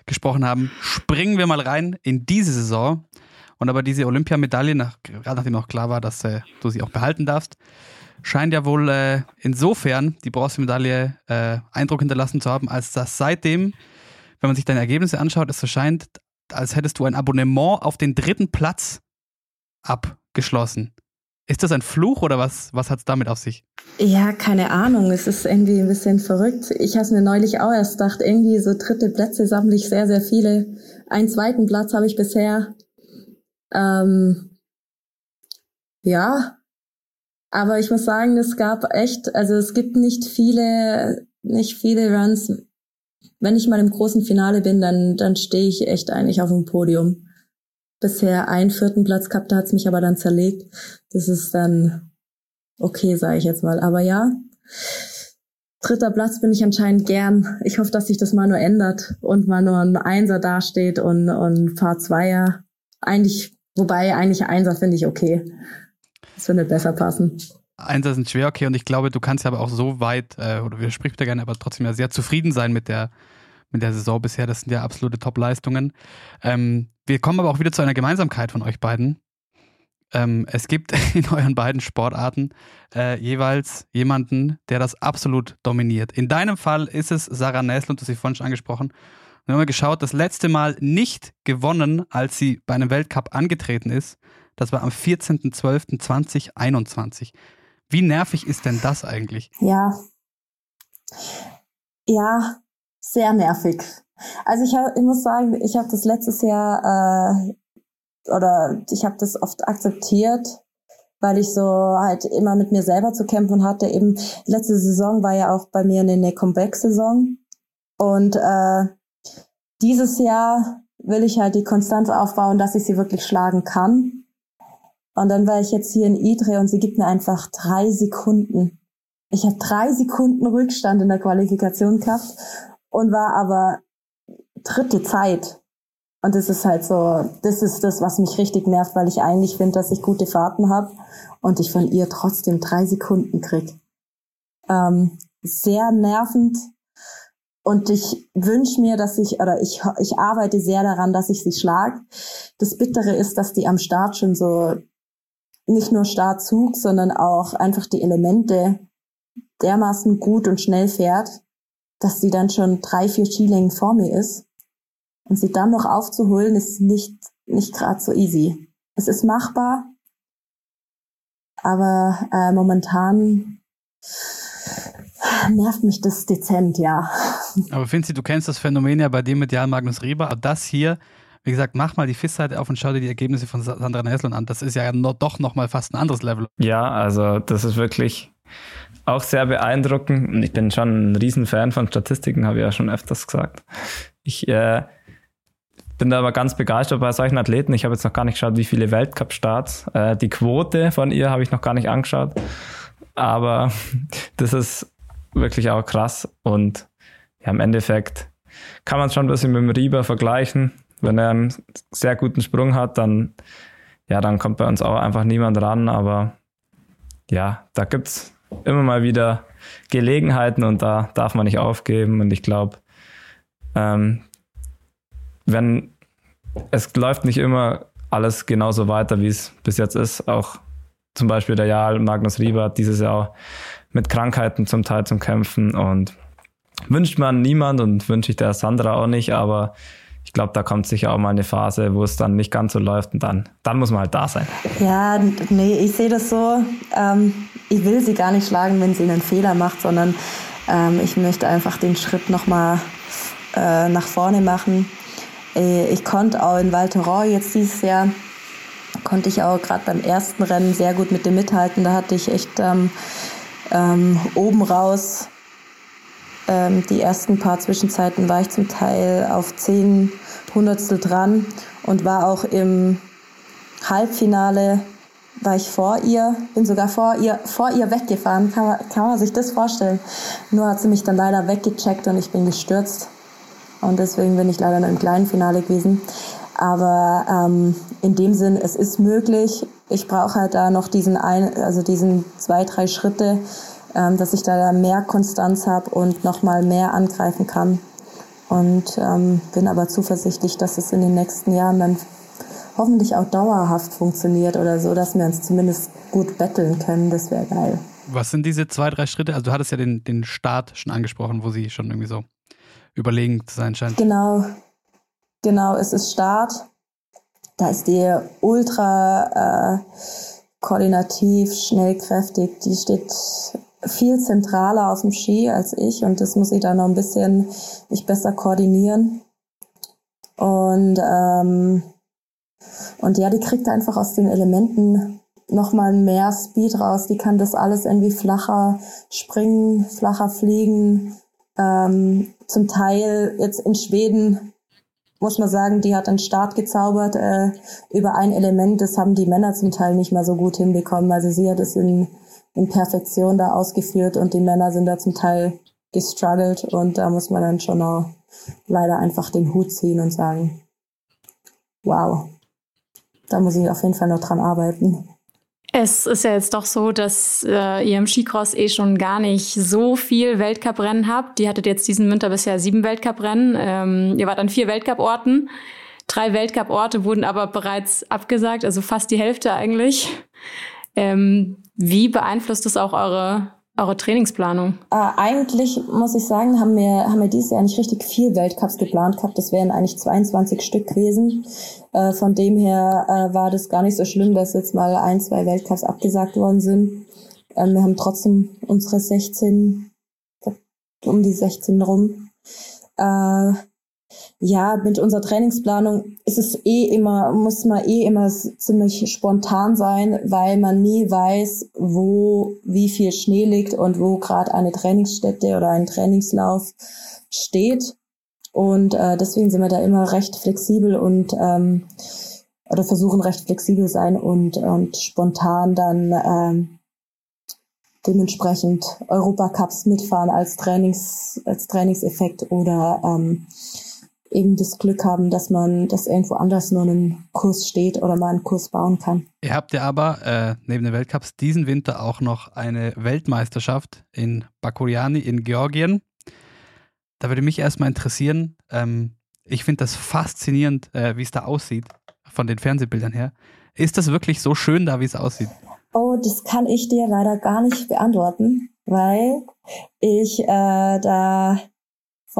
Speaker 3: gesprochen haben, springen wir mal rein in diese Saison. Und aber diese Olympiamedaille, nach, gerade nachdem auch klar war, dass äh, du sie auch behalten darfst, scheint ja wohl äh, insofern die Bronzemedaille äh, Eindruck hinterlassen zu haben, als dass seitdem, wenn man sich deine Ergebnisse anschaut, es so scheint, als hättest du ein Abonnement auf den dritten Platz abgeschlossen. Ist das ein Fluch oder was, was hat es damit auf sich?
Speaker 7: Ja, keine Ahnung. Es ist irgendwie ein bisschen verrückt. Ich habe mir neulich auch erst gedacht, irgendwie so dritte Plätze sammle ich sehr, sehr viele. Einen zweiten Platz habe ich bisher ähm, ja, aber ich muss sagen, es gab echt, also es gibt nicht viele, nicht viele Runs. Wenn ich mal im großen Finale bin, dann, dann stehe ich echt eigentlich auf dem Podium. Bisher einen vierten Platz gehabt, da hat's mich aber dann zerlegt. Das ist dann okay, sage ich jetzt mal. Aber ja, dritter Platz bin ich anscheinend gern. Ich hoffe, dass sich das mal nur ändert und mal nur ein Einser dasteht und, und ein paar Zweier. Eigentlich Wobei eigentlich Einser finde ich okay. Das würde besser passen.
Speaker 3: Einser sind schwer, okay, und ich glaube, du kannst ja aber auch so weit, äh, oder widersprichst da gerne, aber trotzdem ja sehr zufrieden sein mit der, mit der Saison bisher. Das sind ja absolute Top-Leistungen. Ähm, wir kommen aber auch wieder zu einer Gemeinsamkeit von euch beiden. Ähm, es gibt in euren beiden Sportarten äh, jeweils jemanden, der das absolut dominiert. In deinem Fall ist es Sarah Näsl, und du hast sie vorhin schon angesprochen. Wir haben mal geschaut, das letzte Mal nicht gewonnen, als sie bei einem Weltcup angetreten ist. Das war am 14.12.2021. Wie nervig ist denn das eigentlich?
Speaker 7: Ja. Ja,
Speaker 2: sehr nervig. Also ich, hab, ich muss sagen, ich habe das letztes Jahr äh, oder ich habe das oft akzeptiert, weil ich so halt immer mit mir selber zu kämpfen hatte. Eben letzte Saison war ja auch bei mir eine Comeback-Saison und äh, dieses Jahr will ich halt die Konstanz aufbauen, dass ich sie wirklich schlagen kann. Und dann war ich jetzt hier in Idre und sie gibt mir einfach drei Sekunden. Ich habe drei Sekunden Rückstand in der Qualifikation gehabt und war aber dritte Zeit. Und das ist halt so, das ist das, was mich richtig nervt, weil ich eigentlich finde, dass ich gute Fahrten habe und ich von ihr trotzdem drei Sekunden krieg. Ähm, sehr nervend. Und ich wünsche mir, dass ich, oder ich, ich arbeite sehr daran, dass ich sie schlag. Das Bittere ist, dass die am Start schon so nicht nur Startzug, sondern auch einfach die Elemente dermaßen gut und schnell fährt, dass sie dann schon drei, vier Skilängen vor mir ist. Und sie dann noch aufzuholen, ist nicht, nicht gerade so easy. Es ist machbar, aber äh, momentan nervt mich das dezent, ja.
Speaker 3: Aber Finzi, du kennst das Phänomen ja bei dir mit Jan Magnus Rieber, aber das hier, wie gesagt, mach mal die FIS-Seite auf und schau dir die Ergebnisse von Sandra Neslund an. Das ist ja noch, doch nochmal fast ein anderes Level.
Speaker 6: Ja, also das ist wirklich auch sehr beeindruckend. Und ich bin schon ein Riesenfan von Statistiken, habe ich ja schon öfters gesagt. Ich äh, bin da aber ganz begeistert bei solchen Athleten. Ich habe jetzt noch gar nicht geschaut, wie viele Weltcup-Starts. Äh, die Quote von ihr habe ich noch gar nicht angeschaut. Aber das ist wirklich auch krass. Und ja, im Endeffekt kann man es schon ein bisschen mit dem Rieber vergleichen. Wenn er einen sehr guten Sprung hat, dann, ja, dann kommt bei uns auch einfach niemand ran. Aber ja, da gibt es immer mal wieder Gelegenheiten und da darf man nicht aufgeben. Und ich glaube, ähm, wenn es läuft nicht immer alles genauso weiter, wie es bis jetzt ist. Auch zum Beispiel der Jahr Magnus Rieber hat dieses Jahr mit Krankheiten zum Teil zum Kämpfen und wünscht man niemand und wünsche ich der Sandra auch nicht, aber ich glaube, da kommt sicher auch mal eine Phase, wo es dann nicht ganz so läuft und dann, dann muss man halt da sein.
Speaker 2: Ja, nee, ich sehe das so. Ähm, ich will sie gar nicht schlagen, wenn sie einen Fehler macht, sondern ähm, ich möchte einfach den Schritt nochmal äh, nach vorne machen. Äh, ich konnte auch in Val Thorens jetzt dieses Jahr, konnte ich auch gerade beim ersten Rennen sehr gut mit dem mithalten. Da hatte ich echt ähm, ähm, oben raus ähm, die ersten paar Zwischenzeiten war ich zum Teil auf zehn Hundertstel dran und war auch im Halbfinale war ich vor ihr, bin sogar vor ihr, vor ihr weggefahren. Kann man, kann man sich das vorstellen? Nur hat sie mich dann leider weggecheckt und ich bin gestürzt. Und deswegen bin ich leider nur im kleinen Finale gewesen. Aber ähm, in dem Sinn, es ist möglich. Ich brauche halt da noch diesen ein, also diesen zwei, drei Schritte, ähm, dass ich da mehr Konstanz habe und nochmal mehr angreifen kann. Und ähm, bin aber zuversichtlich, dass es in den nächsten Jahren dann hoffentlich auch dauerhaft funktioniert oder so, dass wir uns zumindest gut betteln können. Das wäre geil.
Speaker 3: Was sind diese zwei, drei Schritte? Also du hattest ja den, den Start schon angesprochen, wo sie schon irgendwie so überlegen zu sein scheint.
Speaker 2: Genau, genau, es ist Start. Da ist die ultra äh, koordinativ, schnellkräftig. Die steht viel zentraler auf dem Ski als ich und das muss ich da noch ein bisschen mich besser koordinieren. Und, ähm, und ja, die kriegt einfach aus den Elementen nochmal mehr Speed raus. Die kann das alles irgendwie flacher springen, flacher fliegen. Ähm, zum Teil jetzt in Schweden muss man sagen, die hat einen Start gezaubert äh, über ein Element. Das haben die Männer zum Teil nicht mehr so gut hinbekommen. Also sie hat es in in Perfektion da ausgeführt und die Männer sind da zum Teil gestruggelt und da muss man dann schon auch leider einfach den Hut ziehen und sagen, wow, da muss ich auf jeden Fall noch dran arbeiten.
Speaker 5: Es ist ja jetzt doch so, dass äh, ihr im Skicross eh schon gar nicht so viel Weltcuprennen habt. Ihr hattet jetzt diesen Winter bisher sieben Weltcuprennen. Ähm, ihr wart an vier Weltcuporten. Drei Weltcuporte wurden aber bereits abgesagt, also fast die Hälfte eigentlich. Ähm, wie beeinflusst das auch eure, eure Trainingsplanung?
Speaker 2: Äh, eigentlich muss ich sagen, haben wir, haben wir dieses Jahr nicht richtig viel Weltcups geplant gehabt. Das wären eigentlich 22 Stück gewesen. Äh, von dem her äh, war das gar nicht so schlimm, dass jetzt mal ein, zwei Weltcups abgesagt worden sind. Ähm, wir haben trotzdem unsere 16, um die 16 rum. äh, ja, mit unserer Trainingsplanung ist es eh immer, muss man eh immer ziemlich spontan sein, weil man nie weiß, wo wie viel Schnee liegt und wo gerade eine Trainingsstätte oder ein Trainingslauf steht. Und äh, deswegen sind wir da immer recht flexibel und ähm, oder versuchen recht flexibel sein und, und spontan dann ähm, dementsprechend Europacups mitfahren als Trainings als Trainingseffekt oder ähm, eben das Glück haben, dass man, dass irgendwo anders nur einen Kurs steht oder mal einen Kurs bauen kann.
Speaker 3: Ihr habt ja aber äh, neben den Weltcups diesen Winter auch noch eine Weltmeisterschaft in Bakuriani in Georgien. Da würde mich erstmal interessieren, ähm, ich finde das faszinierend, äh, wie es da aussieht, von den Fernsehbildern her. Ist das wirklich so schön da, wie es aussieht?
Speaker 2: Oh, das kann ich dir leider gar nicht beantworten, weil ich äh, da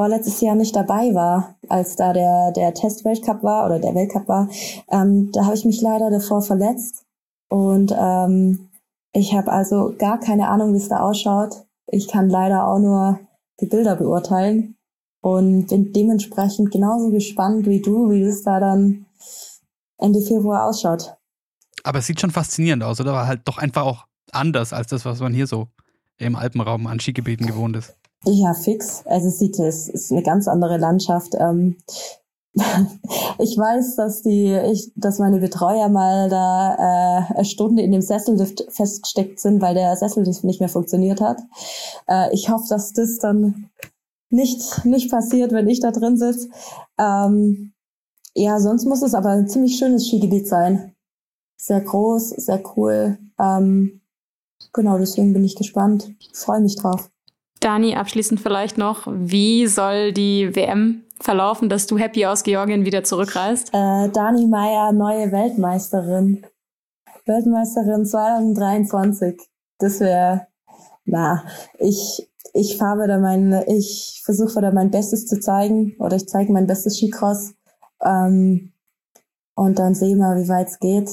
Speaker 2: vorletztes Jahr nicht dabei war, als da der, der Test-Weltcup war oder der Weltcup war. Ähm, da habe ich mich leider davor verletzt und ähm, ich habe also gar keine Ahnung, wie es da ausschaut. Ich kann leider auch nur die Bilder beurteilen und bin dementsprechend genauso gespannt wie du, wie es da dann Ende Februar ausschaut.
Speaker 3: Aber es sieht schon faszinierend aus, oder? War halt doch einfach auch anders als das, was man hier so im Alpenraum an Skigebieten gewohnt ist.
Speaker 2: Ja, fix. Also sieht, es ist eine ganz andere Landschaft. Ähm, ich weiß, dass die, ich, dass meine Betreuer mal da äh, eine Stunde in dem Sessellift festgesteckt sind, weil der Sessellift nicht mehr funktioniert hat. Äh, ich hoffe, dass das dann nicht nicht passiert, wenn ich da drin sitze. Ähm, ja, sonst muss es aber ein ziemlich schönes Skigebiet sein. Sehr groß, sehr cool. Ähm, genau, deswegen bin ich gespannt. Freue mich drauf.
Speaker 5: Dani, abschließend vielleicht noch, wie soll die WM verlaufen, dass du happy aus Georgien wieder zurückreist?
Speaker 2: Äh, Dani Meyer, neue Weltmeisterin. Weltmeisterin 2023. Das wäre, na, ich, ich fahre wieder mein, ich versuche wieder mein Bestes zu zeigen oder ich zeige mein bestes Skicross. Ähm, und dann sehen wir, wie weit es geht.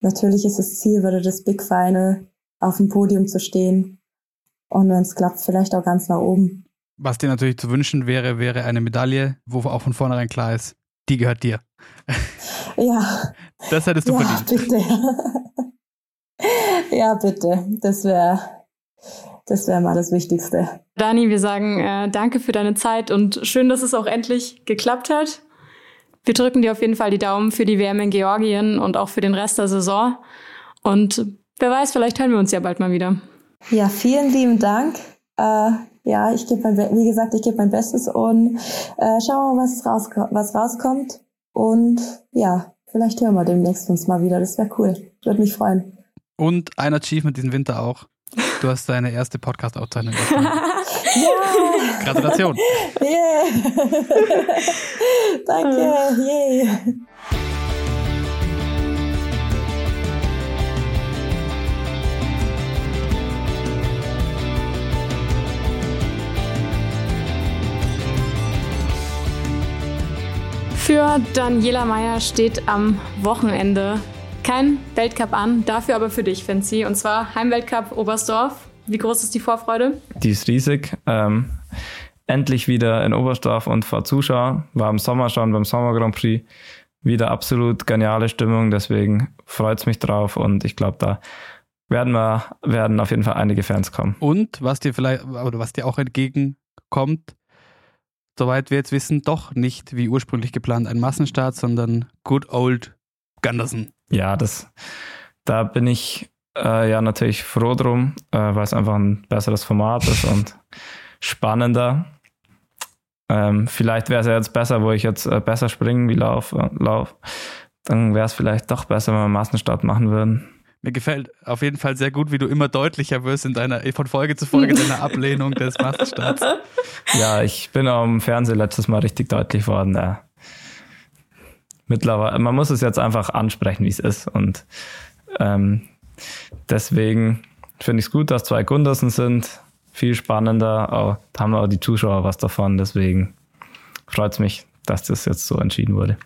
Speaker 2: Natürlich ist das Ziel, wieder das Big Final auf dem Podium zu stehen. Und wenn es klappt, vielleicht auch ganz nach oben.
Speaker 3: Was dir natürlich zu wünschen wäre, wäre eine Medaille, wo auch von vornherein klar ist, die gehört dir.
Speaker 2: Ja.
Speaker 3: Das hättest du
Speaker 2: ja,
Speaker 3: verdient.
Speaker 2: Bitte. ja, bitte. Das wäre das wäre mal das Wichtigste.
Speaker 5: Dani, wir sagen äh, danke für deine Zeit und schön, dass es auch endlich geklappt hat. Wir drücken dir auf jeden Fall die Daumen für die WM in Georgien und auch für den Rest der Saison. Und wer weiß, vielleicht hören wir uns ja bald mal wieder.
Speaker 2: Ja, vielen lieben Dank. Äh, ja, ich gebe mein, wie gesagt, ich gebe mein Bestes und äh, schauen wir mal, was, raus, was rauskommt. Und ja, vielleicht hören wir demnächst uns mal wieder. Das wäre cool. Würde mich freuen.
Speaker 3: Und ein Achievement diesen Winter auch. Du hast deine erste Podcast-Aufzeichnung.
Speaker 2: ja.
Speaker 3: Gratulation.
Speaker 2: Yeah. Danke. Yeah.
Speaker 5: Für Daniela Meyer steht am Wochenende kein Weltcup an, dafür aber für dich, Fancy. Und zwar Heimweltcup Oberstdorf. Wie groß ist die Vorfreude?
Speaker 6: Die ist riesig. Ähm, endlich wieder in Oberstdorf und vor Zuschauern. War im Sommer schon beim Sommer Grand Prix. Wieder absolut geniale Stimmung, deswegen freut es mich drauf und ich glaube, da werden wir, werden auf jeden Fall einige Fans kommen.
Speaker 3: Und was dir vielleicht, oder was dir auch entgegenkommt, soweit wir jetzt wissen, doch nicht wie ursprünglich geplant ein Massenstart, sondern Good Old Gunderson.
Speaker 6: Ja, das, da bin ich äh, ja natürlich froh drum, äh, weil es einfach ein besseres Format ist und spannender. Ähm, vielleicht wäre es ja jetzt besser, wo ich jetzt äh, besser springen wie Lauf, äh, Lauf. Dann wäre es vielleicht doch besser, wenn wir einen Massenstart machen würden.
Speaker 3: Mir gefällt auf jeden Fall sehr gut, wie du immer deutlicher wirst in deiner, von Folge zu Folge deiner Ablehnung des Massenstarts.
Speaker 6: Ja, ich bin auch im Fernsehen letztes Mal richtig deutlich worden. Ja. Mittlerweile, man muss es jetzt einfach ansprechen, wie es ist. Und ähm, deswegen finde ich es gut, dass zwei Gundersen sind. Viel spannender. Auch, da haben auch die Zuschauer was davon. Deswegen freut es mich, dass das jetzt so entschieden wurde.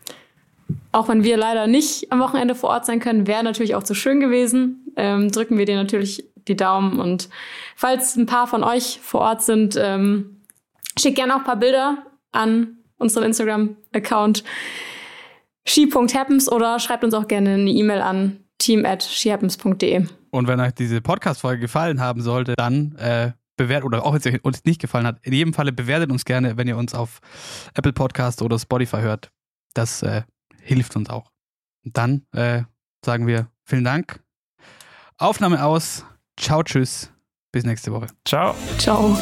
Speaker 5: Auch wenn wir leider nicht am Wochenende vor Ort sein können, wäre natürlich auch zu schön gewesen. Ähm, drücken wir dir natürlich die Daumen. Und falls ein paar von euch vor Ort sind, ähm, schickt gerne auch ein paar Bilder an unseren Instagram-Account she.happens oder schreibt uns auch gerne eine E-Mail an team at shehappens.de.
Speaker 3: Und wenn euch diese Podcast-Folge gefallen haben sollte, dann äh, bewertet, oder auch wenn es uns nicht gefallen hat, in jedem Falle bewertet uns gerne, wenn ihr uns auf Apple Podcast oder Spotify hört. Das äh, hilft uns auch. Und dann äh, sagen wir vielen Dank. Aufnahme aus. Ciao, tschüss. Bis nächste Woche.
Speaker 6: Ciao.
Speaker 5: Ciao.